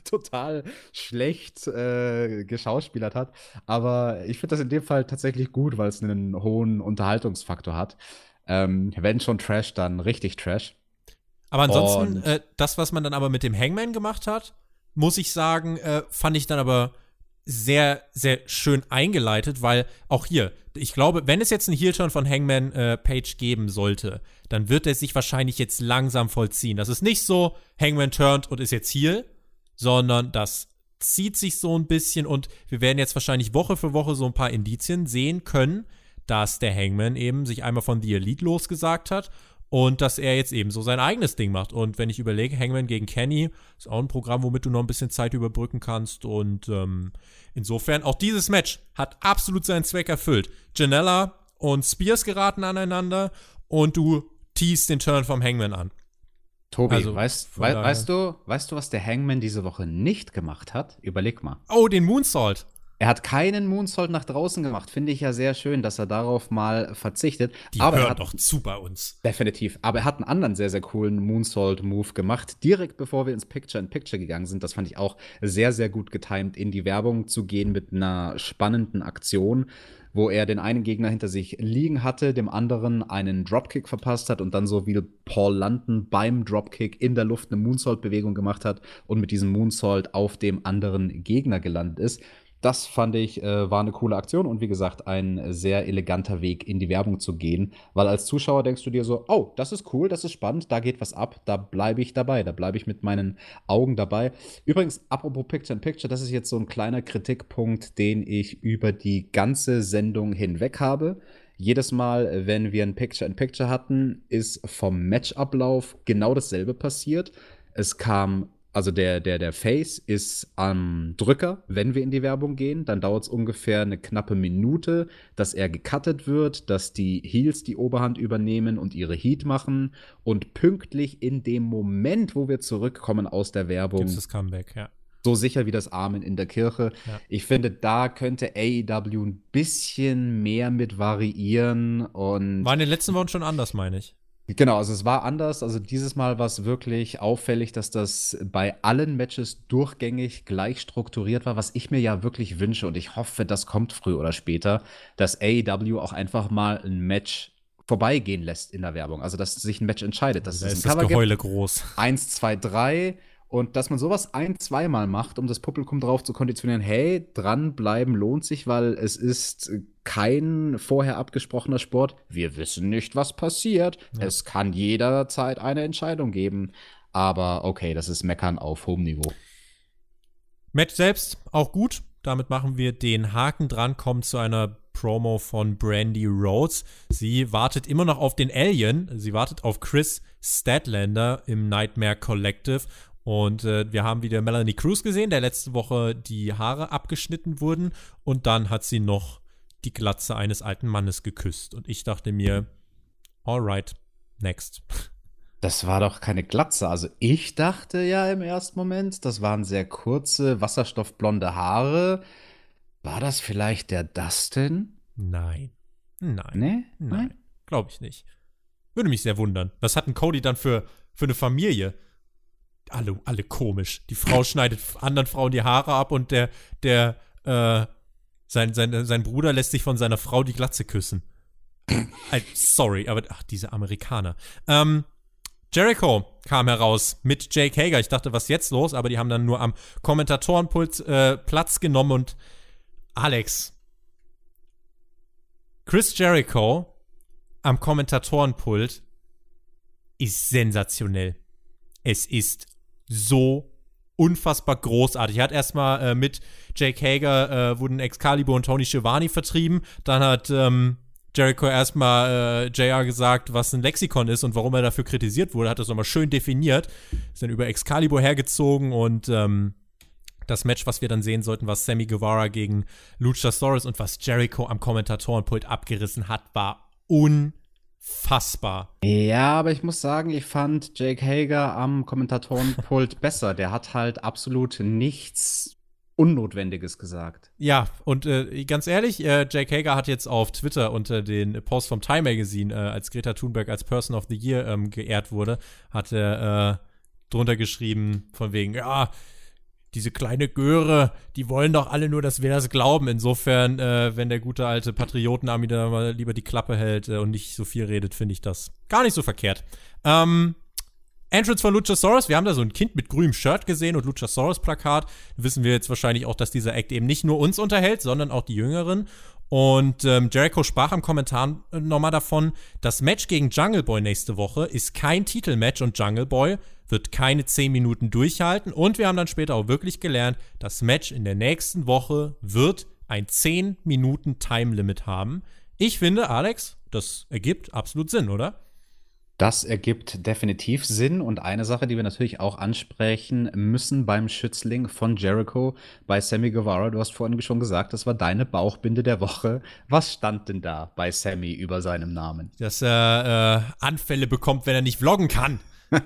total schlecht äh, geschauspielert hat. Aber ich finde das in dem Fall tatsächlich gut, weil es einen hohen Unterhaltungsfaktor hat. Ähm, wenn schon Trash, dann richtig Trash. Aber ansonsten, äh, das, was man dann aber mit dem Hangman gemacht hat, muss ich sagen, äh, fand ich dann aber sehr, sehr schön eingeleitet, weil auch hier, ich glaube, wenn es jetzt einen Heel-Turn von Hangman äh, Page geben sollte, dann wird er sich wahrscheinlich jetzt langsam vollziehen. Das ist nicht so, Hangman turned und ist jetzt Heel, sondern das zieht sich so ein bisschen und wir werden jetzt wahrscheinlich Woche für Woche so ein paar Indizien sehen können, dass der Hangman eben sich einmal von The Elite losgesagt hat und dass er jetzt eben so sein eigenes Ding macht. Und wenn ich überlege, Hangman gegen Kenny ist auch ein Programm, womit du noch ein bisschen Zeit überbrücken kannst. Und ähm, insofern, auch dieses Match hat absolut seinen Zweck erfüllt. Janella und Spears geraten aneinander und du teast den Turn vom Hangman an. Tobi, also, weißt, we weißt, du, weißt du, was der Hangman diese Woche nicht gemacht hat? Überleg mal. Oh, den Moonsault. Er hat keinen Moonsault nach draußen gemacht. Finde ich ja sehr schön, dass er darauf mal verzichtet. Die aber hören doch zu bei uns. Definitiv. Aber er hat einen anderen sehr, sehr coolen Moonsault-Move gemacht. Direkt bevor wir ins Picture-in-Picture gegangen sind. Das fand ich auch sehr, sehr gut getimt, in die Werbung zu gehen mit einer spannenden Aktion wo er den einen Gegner hinter sich liegen hatte, dem anderen einen Dropkick verpasst hat und dann so wie Paul London beim Dropkick in der Luft eine Moonsault-Bewegung gemacht hat und mit diesem Moonsault auf dem anderen Gegner gelandet ist. Das fand ich, äh, war eine coole Aktion und wie gesagt, ein sehr eleganter Weg in die Werbung zu gehen, weil als Zuschauer denkst du dir so, oh, das ist cool, das ist spannend, da geht was ab, da bleibe ich dabei, da bleibe ich mit meinen Augen dabei. Übrigens, apropos Picture in Picture, das ist jetzt so ein kleiner Kritikpunkt, den ich über die ganze Sendung hinweg habe. Jedes Mal, wenn wir ein Picture in Picture hatten, ist vom Matchablauf genau dasselbe passiert. Es kam also der, der, der Face ist am Drücker, wenn wir in die Werbung gehen. Dann dauert es ungefähr eine knappe Minute, dass er gecuttet wird, dass die Heels die Oberhand übernehmen und ihre Heat machen. Und pünktlich in dem Moment, wo wir zurückkommen aus der Werbung. Gibt's das Comeback, ja. so sicher wie das Amen in der Kirche. Ja. Ich finde, da könnte AEW ein bisschen mehr mit variieren und. War in den letzten Wochen schon anders, meine ich. Genau, also es war anders. Also dieses Mal war es wirklich auffällig, dass das bei allen Matches durchgängig gleich strukturiert war, was ich mir ja wirklich wünsche und ich hoffe, das kommt früher oder später, dass AEW auch einfach mal ein Match vorbeigehen lässt in der Werbung. Also dass sich ein Match entscheidet. Dass da es ist das Geheule groß. Eins, zwei, drei und dass man sowas ein-, zweimal macht, um das Publikum darauf zu konditionieren, hey, dranbleiben lohnt sich, weil es ist kein vorher abgesprochener Sport. Wir wissen nicht, was passiert. Ja. Es kann jederzeit eine Entscheidung geben. Aber okay, das ist Meckern auf hohem Niveau. Match selbst auch gut. Damit machen wir den Haken dran, kommen zu einer Promo von Brandy Rhodes. Sie wartet immer noch auf den Alien. Sie wartet auf Chris Statlander im Nightmare Collective und äh, wir haben wieder Melanie Cruz gesehen, der letzte Woche die Haare abgeschnitten wurden. Und dann hat sie noch die Glatze eines alten Mannes geküsst. Und ich dachte mir, alright, next. Das war doch keine Glatze. Also ich dachte ja im ersten Moment, das waren sehr kurze, wasserstoffblonde Haare. War das vielleicht der Dustin? Nein. Nein. Nee? Nein. Glaube ich nicht. Würde mich sehr wundern. Was hat ein Cody dann für, für eine Familie? Alle, alle komisch. Die Frau schneidet anderen Frauen die Haare ab und der, der, äh, sein, sein, sein Bruder lässt sich von seiner Frau die Glatze küssen. Sorry, aber ach, diese Amerikaner. Ähm, Jericho kam heraus mit Jake Hager. Ich dachte, was jetzt los? Aber die haben dann nur am Kommentatorenpult äh, Platz genommen und Alex. Chris Jericho am Kommentatorenpult ist sensationell. Es ist so unfassbar großartig. Er hat erstmal äh, mit Jake Hager äh, wurden Excalibur und Tony Schiavone vertrieben. Dann hat ähm, Jericho erstmal äh, JR gesagt, was ein Lexikon ist und warum er dafür kritisiert wurde. Hat das nochmal schön definiert. Ist dann über Excalibur hergezogen und ähm, das Match, was wir dann sehen sollten, was Sammy Guevara gegen Luchasaurus und was Jericho am Kommentatorenpult abgerissen hat, war unfassbar unfassbar. Ja, aber ich muss sagen, ich fand Jake Hager am Kommentatorenpult besser. Der hat halt absolut nichts Unnotwendiges gesagt. Ja, und äh, ganz ehrlich, äh, Jake Hager hat jetzt auf Twitter unter den Post vom Time Magazine, äh, als Greta Thunberg als Person of the Year ähm, geehrt wurde, hat er äh, drunter geschrieben, von wegen, ja, diese kleine Göre, die wollen doch alle nur, dass wir das glauben. Insofern, äh, wenn der gute alte Patriotenarmy da mal lieber die Klappe hält äh, und nicht so viel redet, finde ich das gar nicht so verkehrt. Ähm, Entrance von Luchasaurus. Wir haben da so ein Kind mit grünem Shirt gesehen und Luchasaurus-Plakat. Wissen wir jetzt wahrscheinlich auch, dass dieser Act eben nicht nur uns unterhält, sondern auch die Jüngeren. Und ähm, Jericho sprach am Kommentar nochmal davon, das Match gegen Jungle Boy nächste Woche ist kein Titelmatch und Jungle Boy wird keine 10 Minuten durchhalten. Und wir haben dann später auch wirklich gelernt, das Match in der nächsten Woche wird ein 10 Minuten Time Limit haben. Ich finde, Alex, das ergibt absolut Sinn, oder? Das ergibt definitiv Sinn. Und eine Sache, die wir natürlich auch ansprechen müssen beim Schützling von Jericho bei Sammy Guevara, du hast vorhin schon gesagt, das war deine Bauchbinde der Woche. Was stand denn da bei Sammy über seinem Namen? Dass er äh, Anfälle bekommt, wenn er nicht vloggen kann.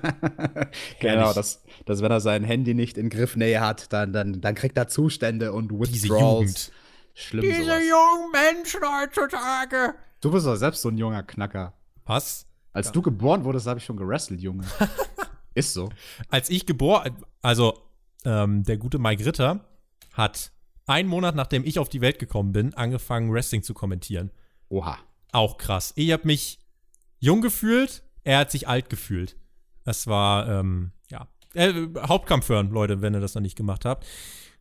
genau, dass, dass wenn er sein Handy nicht in Griffnähe hat, dann, dann, dann kriegt er Zustände und Withdrawals. Schlimm Diese sowas. jungen Menschen heutzutage. Du bist doch selbst so ein junger Knacker. Was? Als ja. du geboren wurdest, habe ich schon gerestelt, Junge. Ist so. Als ich geboren, also ähm, der gute Mike Ritter hat einen Monat nachdem ich auf die Welt gekommen bin, angefangen Wrestling zu kommentieren. Oha. Auch krass. Ich habe mich jung gefühlt, er hat sich alt gefühlt. Das war, ähm, ja. Äh, Hauptkampf hören, Leute, wenn ihr das noch nicht gemacht habt.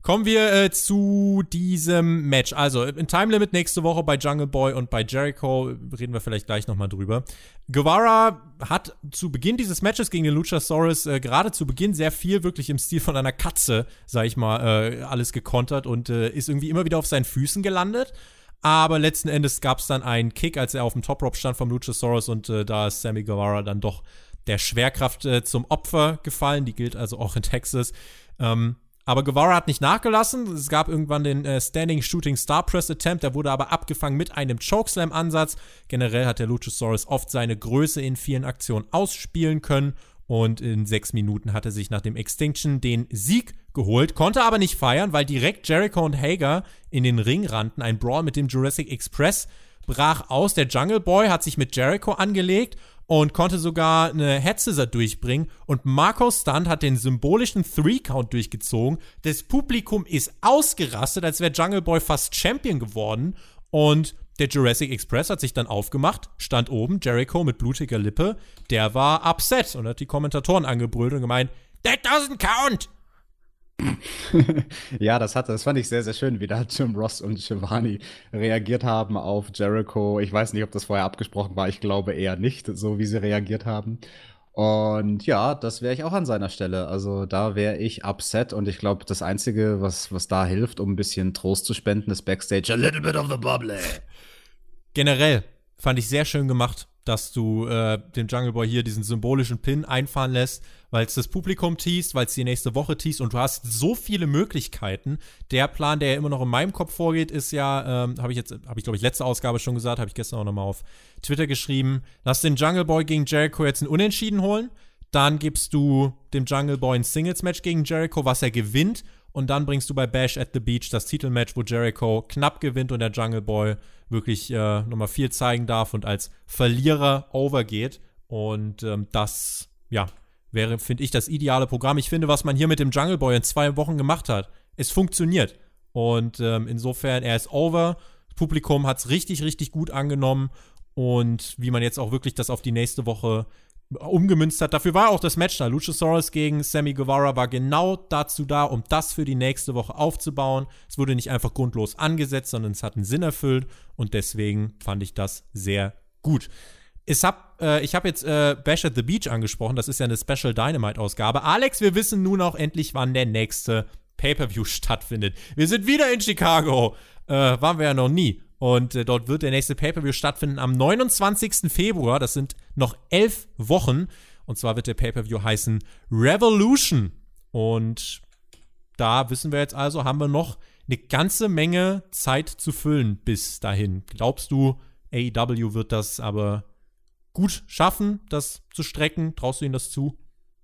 Kommen wir äh, zu diesem Match. Also in Time Limit nächste Woche bei Jungle Boy und bei Jericho reden wir vielleicht gleich nochmal drüber. Guevara hat zu Beginn dieses Matches gegen den Luchasaurus äh, gerade zu Beginn sehr viel wirklich im Stil von einer Katze, sag ich mal, äh, alles gekontert und äh, ist irgendwie immer wieder auf seinen Füßen gelandet. Aber letzten Endes gab es dann einen Kick, als er auf dem Top Rope stand vom Luchasaurus und äh, da ist Sammy Guevara dann doch der Schwerkraft äh, zum Opfer gefallen. Die gilt also auch in Texas. Ähm, aber Guevara hat nicht nachgelassen. Es gab irgendwann den äh, Standing Shooting Star Press Attempt, der wurde aber abgefangen mit einem Chokeslam-Ansatz. Generell hat der Luchasaurus oft seine Größe in vielen Aktionen ausspielen können. Und in sechs Minuten hat er sich nach dem Extinction den Sieg geholt, konnte aber nicht feiern, weil direkt Jericho und Hager in den Ring rannten. Ein Brawl mit dem Jurassic Express brach aus. Der Jungle Boy hat sich mit Jericho angelegt und konnte sogar eine Head Scissor durchbringen. Und Marco Stunt hat den symbolischen Three-Count durchgezogen. Das Publikum ist ausgerastet, als wäre Jungle Boy fast Champion geworden. Und der Jurassic Express hat sich dann aufgemacht, stand oben, Jericho mit blutiger Lippe. Der war upset und hat die Kommentatoren angebrüllt und gemeint, That doesn't count! ja, das hatte, das fand ich sehr, sehr schön, wie da Jim Ross und Shivani reagiert haben auf Jericho. Ich weiß nicht, ob das vorher abgesprochen war. Ich glaube eher nicht, so wie sie reagiert haben. Und ja, das wäre ich auch an seiner Stelle. Also da wäre ich upset und ich glaube, das Einzige, was, was da hilft, um ein bisschen Trost zu spenden, ist Backstage a little bit of the bubbly. Generell fand ich sehr schön gemacht dass du äh, dem Jungle Boy hier diesen symbolischen Pin einfahren lässt, weil es das Publikum teast, weil es die nächste Woche teast und du hast so viele Möglichkeiten. Der Plan, der ja immer noch in meinem Kopf vorgeht, ist ja, ähm, habe ich jetzt, habe ich glaube ich letzte Ausgabe schon gesagt, habe ich gestern auch nochmal auf Twitter geschrieben, lass den Jungle Boy gegen Jericho jetzt ein Unentschieden holen, dann gibst du dem Jungle Boy ein Singles-Match gegen Jericho, was er gewinnt und dann bringst du bei Bash at the Beach das Titelmatch, wo Jericho knapp gewinnt und der Jungle Boy wirklich äh, nochmal viel zeigen darf und als Verlierer overgeht. Und ähm, das, ja, wäre, finde ich, das ideale Programm. Ich finde, was man hier mit dem Jungle Boy in zwei Wochen gemacht hat, es funktioniert. Und ähm, insofern, er ist over. Das Publikum hat es richtig, richtig gut angenommen. Und wie man jetzt auch wirklich das auf die nächste Woche umgemünzt hat. Dafür war auch das Match da. Luchasaurus gegen Sammy Guevara war genau dazu da, um das für die nächste Woche aufzubauen. Es wurde nicht einfach grundlos angesetzt, sondern es hat einen Sinn erfüllt und deswegen fand ich das sehr gut. Ich habe äh, hab jetzt äh, Bash at the Beach angesprochen. Das ist ja eine Special Dynamite-Ausgabe. Alex, wir wissen nun auch endlich, wann der nächste Pay-Per-View stattfindet. Wir sind wieder in Chicago. Äh, waren wir ja noch nie. Und äh, dort wird der nächste Pay-Per-View stattfinden am 29. Februar. Das sind noch elf Wochen. Und zwar wird der Pay-Per-View heißen Revolution. Und da wissen wir jetzt also, haben wir noch eine ganze Menge Zeit zu füllen bis dahin. Glaubst du, AEW wird das aber gut schaffen, das zu strecken? Traust du ihnen das zu?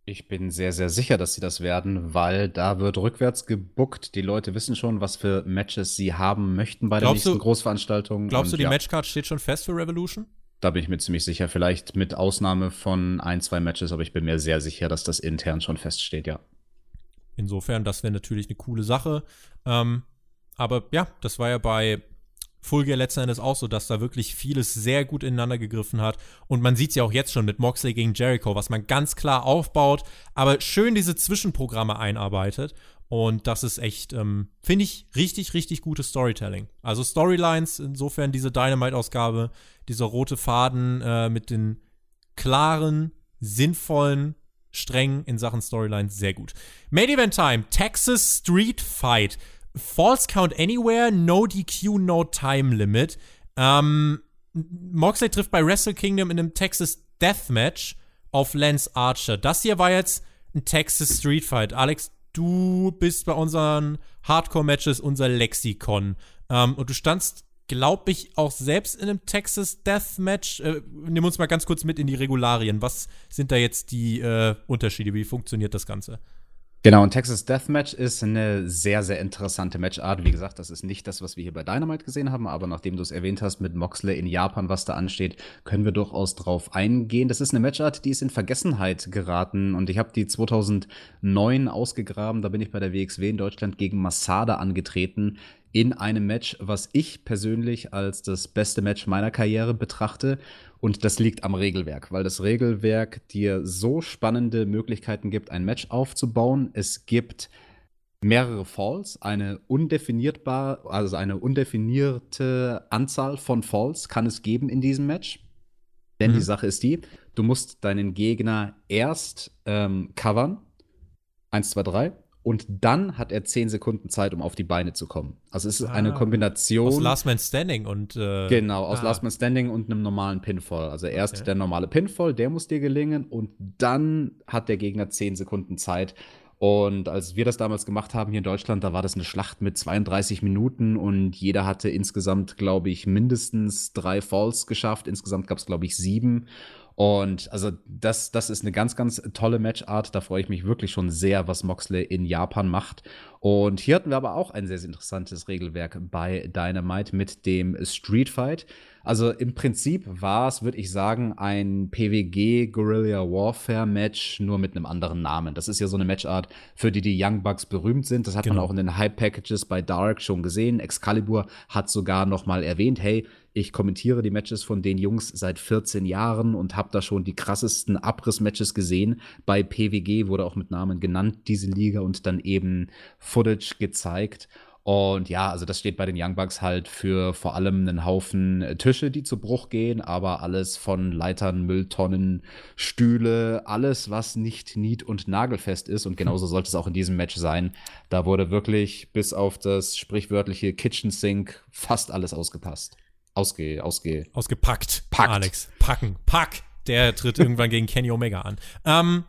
Ich bin sehr, sehr sicher, dass sie das werden, weil da wird rückwärts gebuckt. Die Leute wissen schon, was für Matches sie haben möchten bei glaubst der nächsten du, Großveranstaltung. Glaubst Und du, die ja, Matchcard steht schon fest für Revolution? Da bin ich mir ziemlich sicher. Vielleicht mit Ausnahme von ein, zwei Matches, aber ich bin mir sehr sicher, dass das intern schon feststeht, ja. Insofern, das wäre natürlich eine coole Sache. Ähm, aber ja, das war ja bei Full Gear letzten Endes auch so, dass da wirklich vieles sehr gut ineinander gegriffen hat. Und man sieht es ja auch jetzt schon mit Moxley gegen Jericho, was man ganz klar aufbaut, aber schön diese Zwischenprogramme einarbeitet. Und das ist echt, ähm, finde ich, richtig, richtig gutes Storytelling. Also Storylines, insofern diese Dynamite-Ausgabe, dieser rote Faden äh, mit den klaren, sinnvollen Strängen in Sachen Storylines sehr gut. Main Event Time, Texas Street Fight. False Count Anywhere, No DQ, No Time Limit. Ähm, Moxley trifft bei Wrestle Kingdom in einem Texas Deathmatch auf Lance Archer. Das hier war jetzt ein Texas Street Fight. Alex, du bist bei unseren Hardcore-Matches unser Lexikon. Ähm, und du standst, glaube ich, auch selbst in einem Texas Deathmatch. Äh, nimm uns mal ganz kurz mit in die Regularien. Was sind da jetzt die äh, Unterschiede? Wie funktioniert das Ganze? Genau, und Texas Deathmatch ist eine sehr, sehr interessante Matchart. Wie gesagt, das ist nicht das, was wir hier bei Dynamite gesehen haben, aber nachdem du es erwähnt hast mit Moxley in Japan, was da ansteht, können wir durchaus drauf eingehen. Das ist eine Matchart, die ist in Vergessenheit geraten und ich habe die 2009 ausgegraben. Da bin ich bei der WXW in Deutschland gegen Masada angetreten in einem Match, was ich persönlich als das beste Match meiner Karriere betrachte. Und das liegt am Regelwerk, weil das Regelwerk dir so spannende Möglichkeiten gibt, ein Match aufzubauen. Es gibt mehrere Falls, eine undefinierbar, also eine undefinierte Anzahl von Falls kann es geben in diesem Match. Denn mhm. die Sache ist die, du musst deinen Gegner erst ähm, covern. Eins, zwei, drei und dann hat er zehn Sekunden Zeit, um auf die Beine zu kommen. Also es ist ah, eine Kombination. Aus Last Man Standing und. Äh, genau, aus ah. Last Man Standing und einem normalen Pinfall. Also erst okay. der normale Pinfall, der muss dir gelingen und dann hat der Gegner zehn Sekunden Zeit. Und als wir das damals gemacht haben hier in Deutschland, da war das eine Schlacht mit 32 Minuten und jeder hatte insgesamt, glaube ich, mindestens drei Falls geschafft. Insgesamt gab es, glaube ich, sieben. Und also das, das ist eine ganz, ganz tolle Matchart. Da freue ich mich wirklich schon sehr, was Moxley in Japan macht. Und hier hatten wir aber auch ein sehr, sehr interessantes Regelwerk bei Dynamite mit dem Street Fight. Also im Prinzip war es, würde ich sagen, ein PWG Guerilla Warfare Match, nur mit einem anderen Namen. Das ist ja so eine Matchart, für die die Young Bucks berühmt sind. Das hat genau. man auch in den Hype Packages bei Dark schon gesehen. Excalibur hat sogar noch mal erwähnt, hey, ich kommentiere die Matches von den Jungs seit 14 Jahren und habe da schon die krassesten Abriss-Matches gesehen. Bei PWG wurde auch mit Namen genannt, diese Liga, und dann eben Footage gezeigt. Und ja, also das steht bei den Young Bucks halt für vor allem einen Haufen Tische, die zu Bruch gehen, aber alles von Leitern, Mülltonnen, Stühle, alles, was nicht nied- und nagelfest ist. Und genauso sollte es auch in diesem Match sein. Da wurde wirklich bis auf das sprichwörtliche Kitchen Sink fast alles ausgepasst ausge, ausge ausgepackt. Packt. Alex, packen, pack. Der tritt irgendwann gegen Kenny Omega an. Ähm,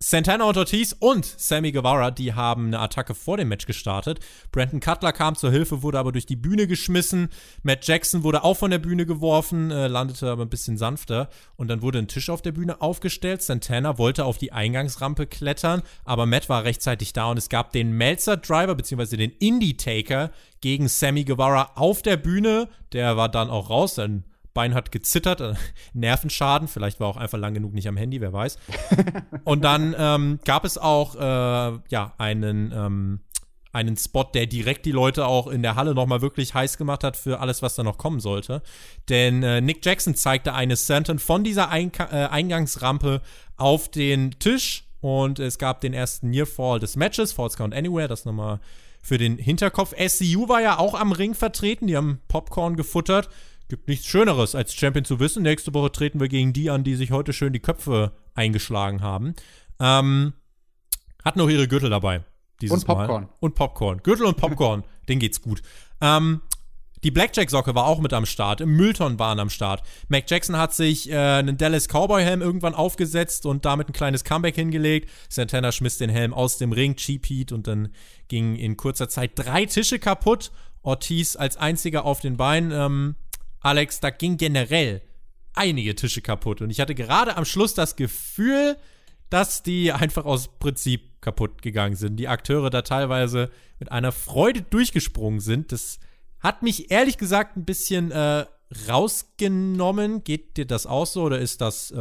Santana und Ortiz und Sammy Guevara, die haben eine Attacke vor dem Match gestartet. Brandon Cutler kam zur Hilfe, wurde aber durch die Bühne geschmissen. Matt Jackson wurde auch von der Bühne geworfen, äh, landete aber ein bisschen sanfter. Und dann wurde ein Tisch auf der Bühne aufgestellt. Santana wollte auf die Eingangsrampe klettern, aber Matt war rechtzeitig da und es gab den Melzer Driver bzw. den Indie Taker gegen Sammy Guevara auf der Bühne. Der war dann auch raus, dann Bein hat gezittert, äh, Nervenschaden, vielleicht war auch einfach lang genug nicht am Handy, wer weiß. Und dann ähm, gab es auch äh, ja einen ähm, einen Spot, der direkt die Leute auch in der Halle nochmal wirklich heiß gemacht hat für alles, was da noch kommen sollte. Denn äh, Nick Jackson zeigte eine Senton von dieser Ein äh, Eingangsrampe auf den Tisch und es gab den ersten Nearfall des Matches, Falls Count Anywhere, das nochmal für den Hinterkopf. SCU war ja auch am Ring vertreten, die haben Popcorn gefuttert Gibt nichts Schöneres, als Champion zu wissen. Nächste Woche treten wir gegen die an, die sich heute schön die Köpfe eingeschlagen haben. Ähm, hatten auch ihre Gürtel dabei. und Popcorn. Mal. Und Popcorn. Gürtel und Popcorn, denen geht's gut. Ähm, die Blackjack-Socke war auch mit am Start. Im Müllton waren am Start. Mac Jackson hat sich äh, einen Dallas Cowboy-Helm irgendwann aufgesetzt und damit ein kleines Comeback hingelegt. Santana schmiss den Helm aus dem Ring, Cheap Heat und dann gingen in kurzer Zeit drei Tische kaputt. Ortiz als einziger auf den Beinen. Ähm, Alex, da ging generell einige Tische kaputt. Und ich hatte gerade am Schluss das Gefühl, dass die einfach aus Prinzip kaputt gegangen sind. Die Akteure da teilweise mit einer Freude durchgesprungen sind. Das hat mich ehrlich gesagt ein bisschen äh, rausgenommen. Geht dir das auch so oder ist das, äh,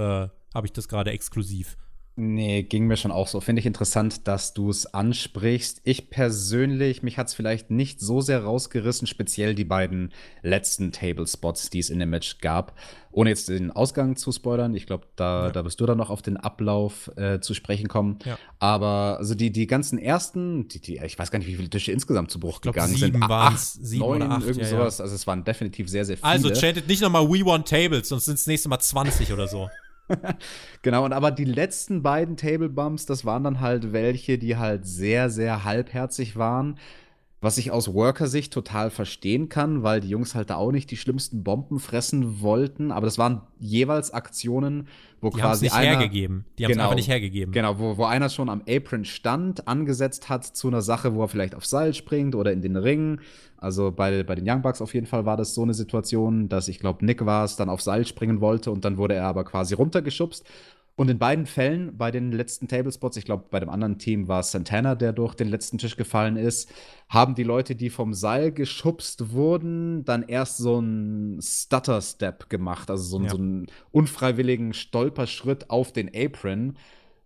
habe ich das gerade exklusiv? Nee, ging mir schon auch so. Finde ich interessant, dass du es ansprichst. Ich persönlich, mich hat es vielleicht nicht so sehr rausgerissen, speziell die beiden letzten Table Spots, die es in dem Match gab. Ohne jetzt den Ausgang zu spoilern, ich glaube, da, ja. da wirst du dann noch auf den Ablauf äh, zu sprechen kommen. Ja. Aber also die, die ganzen ersten, die, die, ich weiß gar nicht, wie viele Tische insgesamt zu Bruch glaub, gegangen sieben sind. Acht, sieben neun, oder acht, irgend ja, sowas. Also es waren definitiv sehr, sehr also viele. Also chantet nicht nochmal We Want Tables, sonst sind es nächste Mal 20 oder so. genau, und aber die letzten beiden Table Bumps, das waren dann halt welche, die halt sehr, sehr halbherzig waren. Was ich aus Worker-Sicht total verstehen kann, weil die Jungs halt da auch nicht die schlimmsten Bomben fressen wollten. Aber das waren jeweils Aktionen, wo die quasi nicht einer, hergegeben. Die haben es genau, einfach nicht hergegeben. Genau, wo, wo einer schon am Apron stand, angesetzt hat zu einer Sache, wo er vielleicht auf Seil springt oder in den Ring. Also bei, bei den Young Bucks auf jeden Fall war das so eine Situation, dass ich glaube, Nick war es, dann auf Seil springen wollte und dann wurde er aber quasi runtergeschubst. Und in beiden Fällen, bei den letzten Tablespots, ich glaube, bei dem anderen Team war es Santana, der durch den letzten Tisch gefallen ist, haben die Leute, die vom Seil geschubst wurden, dann erst so einen Stutter-Step gemacht, also so, ja. so einen unfreiwilligen Stolperschritt auf den Apron,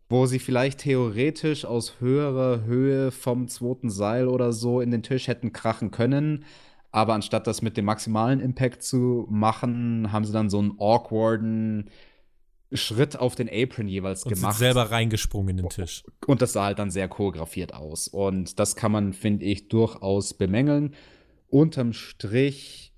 wo sie vielleicht theoretisch aus höherer Höhe vom zweiten Seil oder so in den Tisch hätten krachen können. Aber anstatt das mit dem maximalen Impact zu machen, haben sie dann so einen awkwarden Schritt auf den Apron jeweils und gemacht. Sind selber reingesprungen in den Tisch. Und das sah halt dann sehr choreografiert aus. Und das kann man, finde ich, durchaus bemängeln. Unterm Strich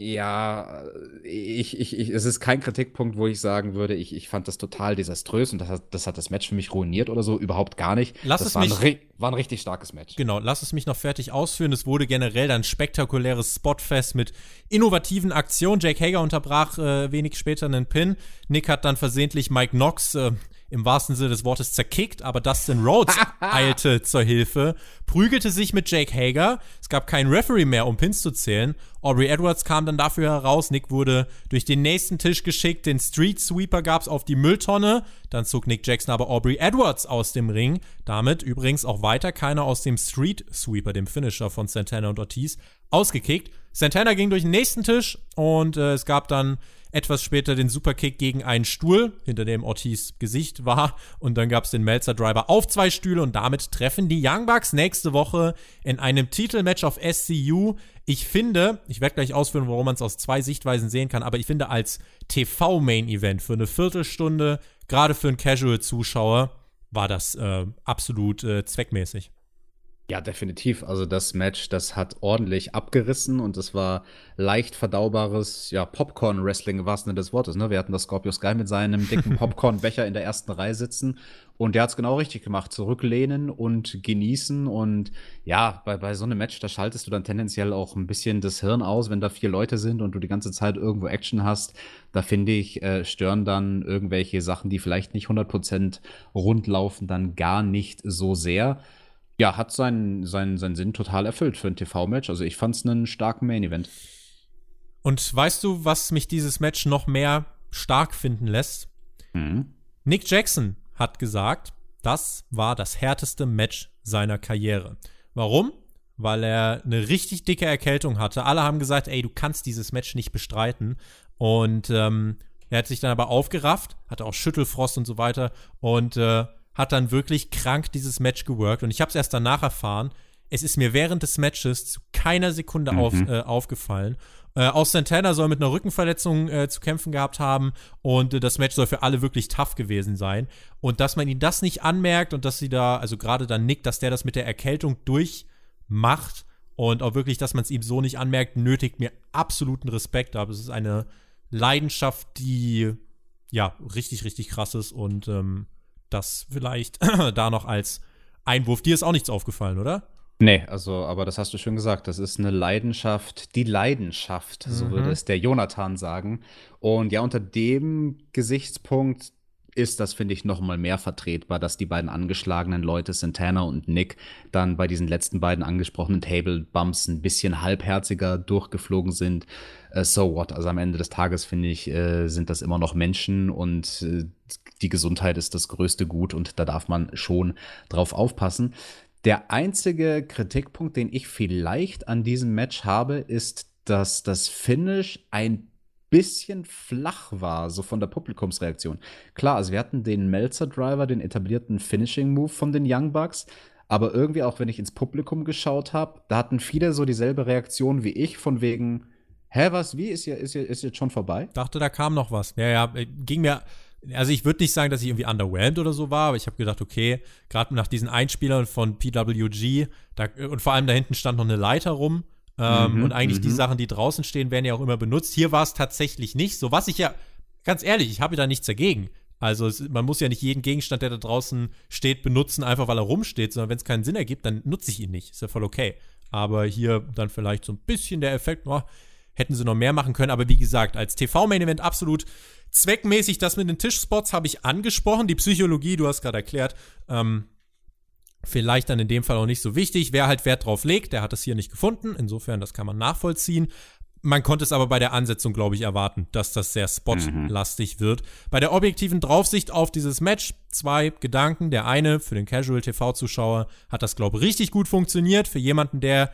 ja, ich, ich, ich, es ist kein Kritikpunkt, wo ich sagen würde, ich, ich fand das total desaströs und das hat, das hat das Match für mich ruiniert oder so, überhaupt gar nicht. Lass das es war, mich, ein, war ein richtig starkes Match. Genau, lass es mich noch fertig ausführen. Es wurde generell dann spektakuläres Spotfest mit innovativen Aktionen. Jake Hager unterbrach äh, wenig später einen Pin. Nick hat dann versehentlich Mike Knox äh, im wahrsten Sinne des Wortes zerkickt, aber Dustin Rhodes eilte zur Hilfe, prügelte sich mit Jake Hager. Es gab keinen Referee mehr, um Pins zu zählen. Aubrey Edwards kam dann dafür heraus. Nick wurde durch den nächsten Tisch geschickt. Den Street Sweeper gab es auf die Mülltonne. Dann zog Nick Jackson aber Aubrey Edwards aus dem Ring. Damit übrigens auch weiter keiner aus dem Street Sweeper, dem Finisher von Santana und Ortiz, ausgekickt. Santana ging durch den nächsten Tisch und äh, es gab dann etwas später den Superkick gegen einen Stuhl, hinter dem Ortiz Gesicht war. Und dann gab es den Melzer Driver auf zwei Stühle und damit treffen die Young Bucks nächste Woche in einem Titelmatch auf SCU. Ich finde, ich werde gleich ausführen, warum man es aus zwei Sichtweisen sehen kann, aber ich finde als TV-Main-Event für eine Viertelstunde, gerade für einen Casual-Zuschauer, war das äh, absolut äh, zweckmäßig. Ja, definitiv. Also das Match, das hat ordentlich abgerissen und es war leicht verdaubares, ja, Popcorn-Wrestling im wahrsten Sinne des Wortes. Ne? Wir hatten das Scorpio Sky mit seinem dicken Popcorn-Becher in der ersten Reihe sitzen und der hat es genau richtig gemacht. Zurücklehnen und genießen und ja, bei, bei so einem Match, da schaltest du dann tendenziell auch ein bisschen das Hirn aus, wenn da vier Leute sind und du die ganze Zeit irgendwo Action hast. Da finde ich, äh, stören dann irgendwelche Sachen, die vielleicht nicht 100% rund laufen, dann gar nicht so sehr ja, hat seinen, seinen, seinen Sinn total erfüllt für ein TV-Match. Also ich fand es einen starken Main-Event. Und weißt du, was mich dieses Match noch mehr stark finden lässt? Mhm. Nick Jackson hat gesagt, das war das härteste Match seiner Karriere. Warum? Weil er eine richtig dicke Erkältung hatte. Alle haben gesagt, ey, du kannst dieses Match nicht bestreiten. Und ähm, er hat sich dann aber aufgerafft, hatte auch Schüttelfrost und so weiter und äh, hat dann wirklich krank dieses Match geworkt. Und ich habe es erst danach erfahren. Es ist mir während des Matches zu keiner Sekunde mhm. auf, äh, aufgefallen. Äh, auch Santana soll mit einer Rückenverletzung äh, zu kämpfen gehabt haben und äh, das Match soll für alle wirklich tough gewesen sein. Und dass man ihn das nicht anmerkt und dass sie da, also gerade dann Nick, dass der das mit der Erkältung durchmacht und auch wirklich, dass man es ihm so nicht anmerkt, nötigt mir absoluten Respekt ab. Es ist eine Leidenschaft, die ja richtig, richtig krass ist und ähm, das vielleicht da noch als Einwurf. Dir ist auch nichts aufgefallen, oder? Nee, also, aber das hast du schon gesagt. Das ist eine Leidenschaft, die Leidenschaft, mhm. so würde es der Jonathan sagen. Und ja, unter dem Gesichtspunkt ist das, finde ich, noch mal mehr vertretbar, dass die beiden angeschlagenen Leute, Santana und Nick, dann bei diesen letzten beiden angesprochenen Table Bumps ein bisschen halbherziger durchgeflogen sind. Uh, so what? Also am Ende des Tages, finde ich, äh, sind das immer noch Menschen und äh, die Gesundheit ist das größte Gut und da darf man schon drauf aufpassen. Der einzige Kritikpunkt, den ich vielleicht an diesem Match habe, ist, dass das Finish ein bisschen flach war, so von der Publikumsreaktion. Klar, also wir hatten den Melzer Driver, den etablierten Finishing Move von den Young Bucks, aber irgendwie auch wenn ich ins Publikum geschaut habe, da hatten viele so dieselbe Reaktion wie ich von wegen Hä, was wie ist ja ist, ist jetzt schon vorbei? Dachte, da kam noch was. Ja, ja, ging mir also ich würde nicht sagen, dass ich irgendwie underwhelmed oder so war, aber ich habe gedacht, okay, gerade nach diesen Einspielern von PWG, da, und vor allem da hinten stand noch eine Leiter rum. Ähm, mhm, und eigentlich die mhm. Sachen, die draußen stehen, werden ja auch immer benutzt. Hier war es tatsächlich nicht so. Was ich ja, ganz ehrlich, ich habe da nichts dagegen. Also es, man muss ja nicht jeden Gegenstand, der da draußen steht, benutzen, einfach weil er rumsteht, sondern wenn es keinen Sinn ergibt, dann nutze ich ihn nicht. Ist ja voll okay. Aber hier dann vielleicht so ein bisschen der Effekt, oh, hätten sie noch mehr machen können. Aber wie gesagt, als TV-Main-Event absolut zweckmäßig. Das mit den Tischspots habe ich angesprochen. Die Psychologie, du hast gerade erklärt, ähm, vielleicht dann in dem Fall auch nicht so wichtig. Wer halt Wert drauf legt, der hat es hier nicht gefunden. Insofern, das kann man nachvollziehen. Man konnte es aber bei der Ansetzung, glaube ich, erwarten, dass das sehr spotlastig mhm. wird. Bei der objektiven Draufsicht auf dieses Match zwei Gedanken. Der eine, für den Casual-TV-Zuschauer, hat das, glaube ich, richtig gut funktioniert. Für jemanden, der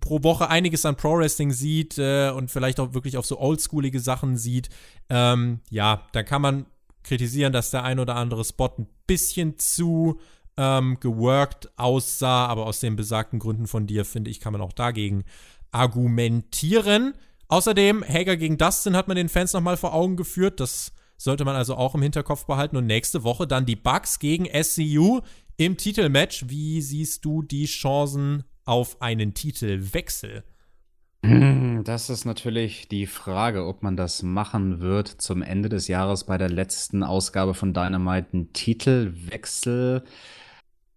pro Woche einiges an Pro Wrestling sieht äh, und vielleicht auch wirklich auf so oldschoolige Sachen sieht, ähm, ja, da kann man kritisieren, dass der ein oder andere Spot ein bisschen zu ähm, geworkt aussah, aber aus den besagten Gründen von dir, finde ich, kann man auch dagegen argumentieren. Außerdem, Hager gegen Dustin hat man den Fans nochmal vor Augen geführt. Das sollte man also auch im Hinterkopf behalten. Und nächste Woche dann die Bucks gegen SCU im Titelmatch. Wie siehst du die Chancen auf einen Titelwechsel? Hm, das ist natürlich die Frage, ob man das machen wird zum Ende des Jahres bei der letzten Ausgabe von Dynamite. Ein Titelwechsel.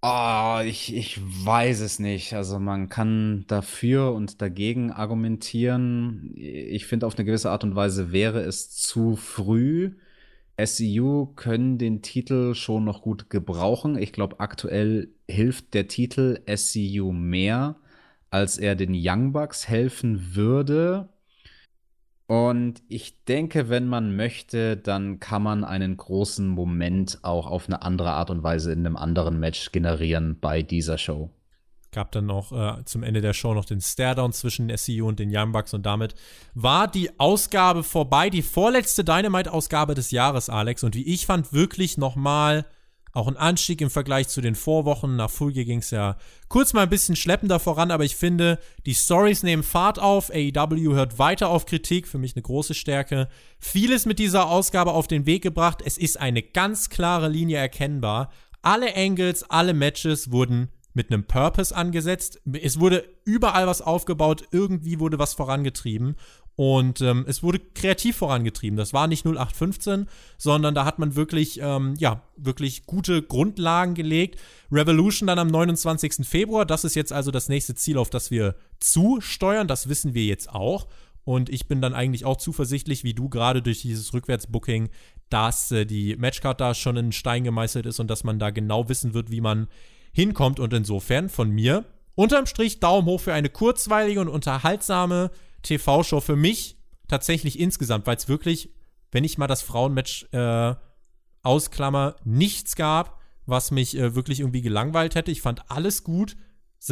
Oh, ich, ich weiß es nicht. Also man kann dafür und dagegen argumentieren. Ich finde, auf eine gewisse Art und Weise wäre es zu früh SCU können den Titel schon noch gut gebrauchen. Ich glaube, aktuell hilft der Titel SCU mehr, als er den Young Bucks helfen würde. Und ich denke, wenn man möchte, dann kann man einen großen Moment auch auf eine andere Art und Weise in einem anderen Match generieren bei dieser Show. Gab dann noch äh, zum Ende der Show noch den Staredown zwischen SCU und den Young Bucks und damit war die Ausgabe vorbei, die vorletzte Dynamite-Ausgabe des Jahres, Alex. Und wie ich fand, wirklich nochmal auch ein Anstieg im Vergleich zu den Vorwochen. Nach Full Gear ging es ja kurz mal ein bisschen schleppender voran, aber ich finde, die Stories nehmen Fahrt auf. AEW hört weiter auf Kritik, für mich eine große Stärke. Vieles mit dieser Ausgabe auf den Weg gebracht. Es ist eine ganz klare Linie erkennbar. Alle Angles, alle Matches wurden mit einem Purpose angesetzt. Es wurde überall was aufgebaut, irgendwie wurde was vorangetrieben. Und ähm, es wurde kreativ vorangetrieben. Das war nicht 0815, sondern da hat man wirklich, ähm, ja, wirklich gute Grundlagen gelegt. Revolution dann am 29. Februar. Das ist jetzt also das nächste Ziel, auf das wir zusteuern. Das wissen wir jetzt auch. Und ich bin dann eigentlich auch zuversichtlich, wie du gerade durch dieses Rückwärtsbooking, dass äh, die Matchcard da schon in Stein gemeißelt ist und dass man da genau wissen wird, wie man hinkommt. Und insofern von mir unterm Strich Daumen hoch für eine kurzweilige und unterhaltsame TV-Show für mich tatsächlich insgesamt, weil es wirklich, wenn ich mal das Frauenmatch äh, ausklammer, nichts gab, was mich äh, wirklich irgendwie gelangweilt hätte. Ich fand alles gut.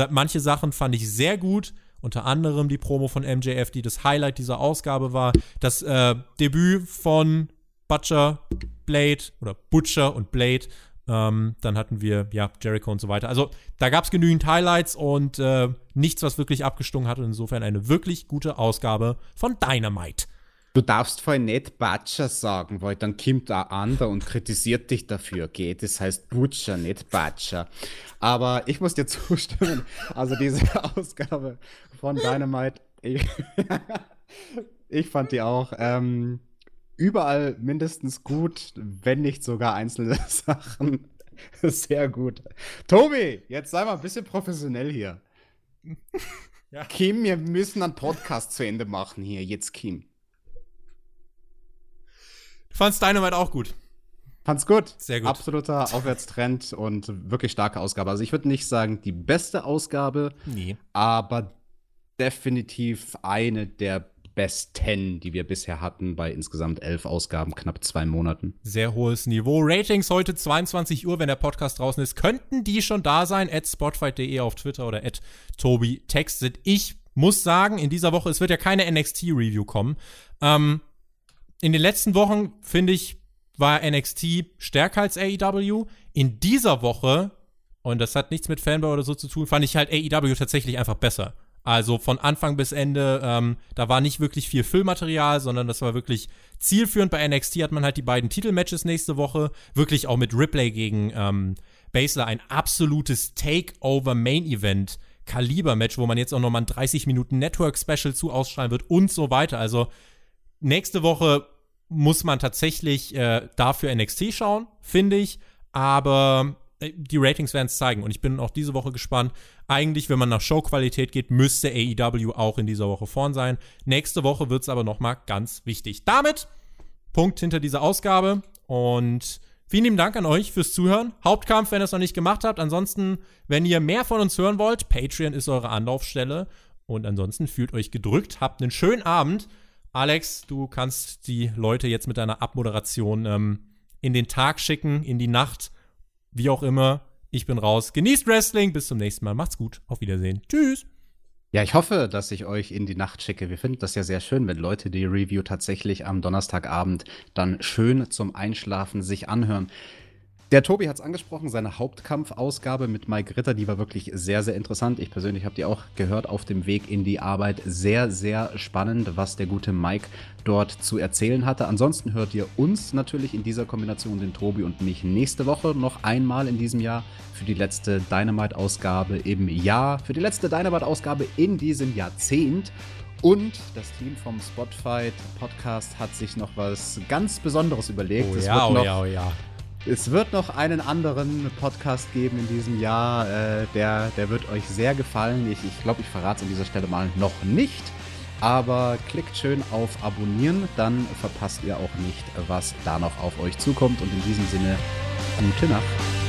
Manche Sachen fand ich sehr gut. Unter anderem die Promo von MJF, die das Highlight dieser Ausgabe war. Das äh, Debüt von Butcher, Blade oder Butcher und Blade ähm, dann hatten wir, ja, Jericho und so weiter. Also da gab es genügend Highlights und äh, nichts, was wirklich abgestungen hat. Und insofern eine wirklich gute Ausgabe von Dynamite. Du darfst voll nicht Butcher sagen, weil dann kommt ein anderer und kritisiert dich dafür. Geht, das heißt Butcher, nicht Butcher. Aber ich muss dir zustimmen. Also diese Ausgabe von Dynamite, ich, ich fand die auch. Ähm, überall mindestens gut, wenn nicht sogar einzelne Sachen sehr gut. Tobi, jetzt sei mal ein bisschen professionell hier. Ja. Kim, wir müssen einen Podcast zu Ende machen hier. Jetzt, Kim. Du fandst Dynamite auch gut. Fand's gut. Sehr gut. Absoluter Aufwärtstrend und wirklich starke Ausgabe. Also ich würde nicht sagen die beste Ausgabe, nee. aber definitiv eine der Best 10, die wir bisher hatten, bei insgesamt elf Ausgaben, knapp zwei Monaten. Sehr hohes Niveau. Ratings heute 22 Uhr, wenn der Podcast draußen ist. Könnten die schon da sein? At spotfight.de auf Twitter oder at Tobi textet. Ich muss sagen, in dieser Woche, es wird ja keine NXT-Review kommen. Ähm, in den letzten Wochen, finde ich, war NXT stärker als AEW. In dieser Woche, und das hat nichts mit Fanboy oder so zu tun, fand ich halt AEW tatsächlich einfach besser. Also von Anfang bis Ende, ähm, da war nicht wirklich viel Füllmaterial, sondern das war wirklich zielführend. Bei NXT hat man halt die beiden Titelmatches nächste Woche. Wirklich auch mit Ripley gegen ähm, Basler ein absolutes Takeover-Main-Event. Kaliber-Match, wo man jetzt auch nochmal ein 30 Minuten Network-Special zu ausstrahlen wird und so weiter. Also nächste Woche muss man tatsächlich äh, dafür NXT schauen, finde ich. Aber die Ratings werden es zeigen. Und ich bin auch diese Woche gespannt. Eigentlich, wenn man nach Showqualität geht, müsste AEW auch in dieser Woche vorn sein. Nächste Woche wird es aber noch mal ganz wichtig. Damit Punkt hinter dieser Ausgabe. Und vielen lieben Dank an euch fürs Zuhören. Hauptkampf, wenn ihr es noch nicht gemacht habt. Ansonsten, wenn ihr mehr von uns hören wollt, Patreon ist eure Anlaufstelle. Und ansonsten fühlt euch gedrückt. Habt einen schönen Abend. Alex, du kannst die Leute jetzt mit deiner Abmoderation ähm, in den Tag schicken, in die Nacht wie auch immer, ich bin raus. Genießt Wrestling. Bis zum nächsten Mal. Macht's gut. Auf Wiedersehen. Tschüss. Ja, ich hoffe, dass ich euch in die Nacht schicke. Wir finden das ja sehr schön, wenn Leute die Review tatsächlich am Donnerstagabend dann schön zum Einschlafen sich anhören. Der Tobi hat es angesprochen, seine Hauptkampfausgabe mit Mike Ritter, die war wirklich sehr, sehr interessant. Ich persönlich habe die auch gehört auf dem Weg in die Arbeit. Sehr, sehr spannend, was der gute Mike dort zu erzählen hatte. Ansonsten hört ihr uns natürlich in dieser Kombination, den Tobi und mich, nächste Woche noch einmal in diesem Jahr für die letzte Dynamite-Ausgabe im Jahr, für die letzte Dynamite-Ausgabe in diesem Jahrzehnt. Und das Team vom Spotify Podcast hat sich noch was ganz Besonderes überlegt. Oh ja, oh ja, oh ja. Es wird noch einen anderen Podcast geben in diesem Jahr. Äh, der, der wird euch sehr gefallen. Ich, ich glaube, ich verrate es an dieser Stelle mal noch nicht. Aber klickt schön auf Abonnieren, dann verpasst ihr auch nicht, was da noch auf euch zukommt. Und in diesem Sinne, gute Nacht.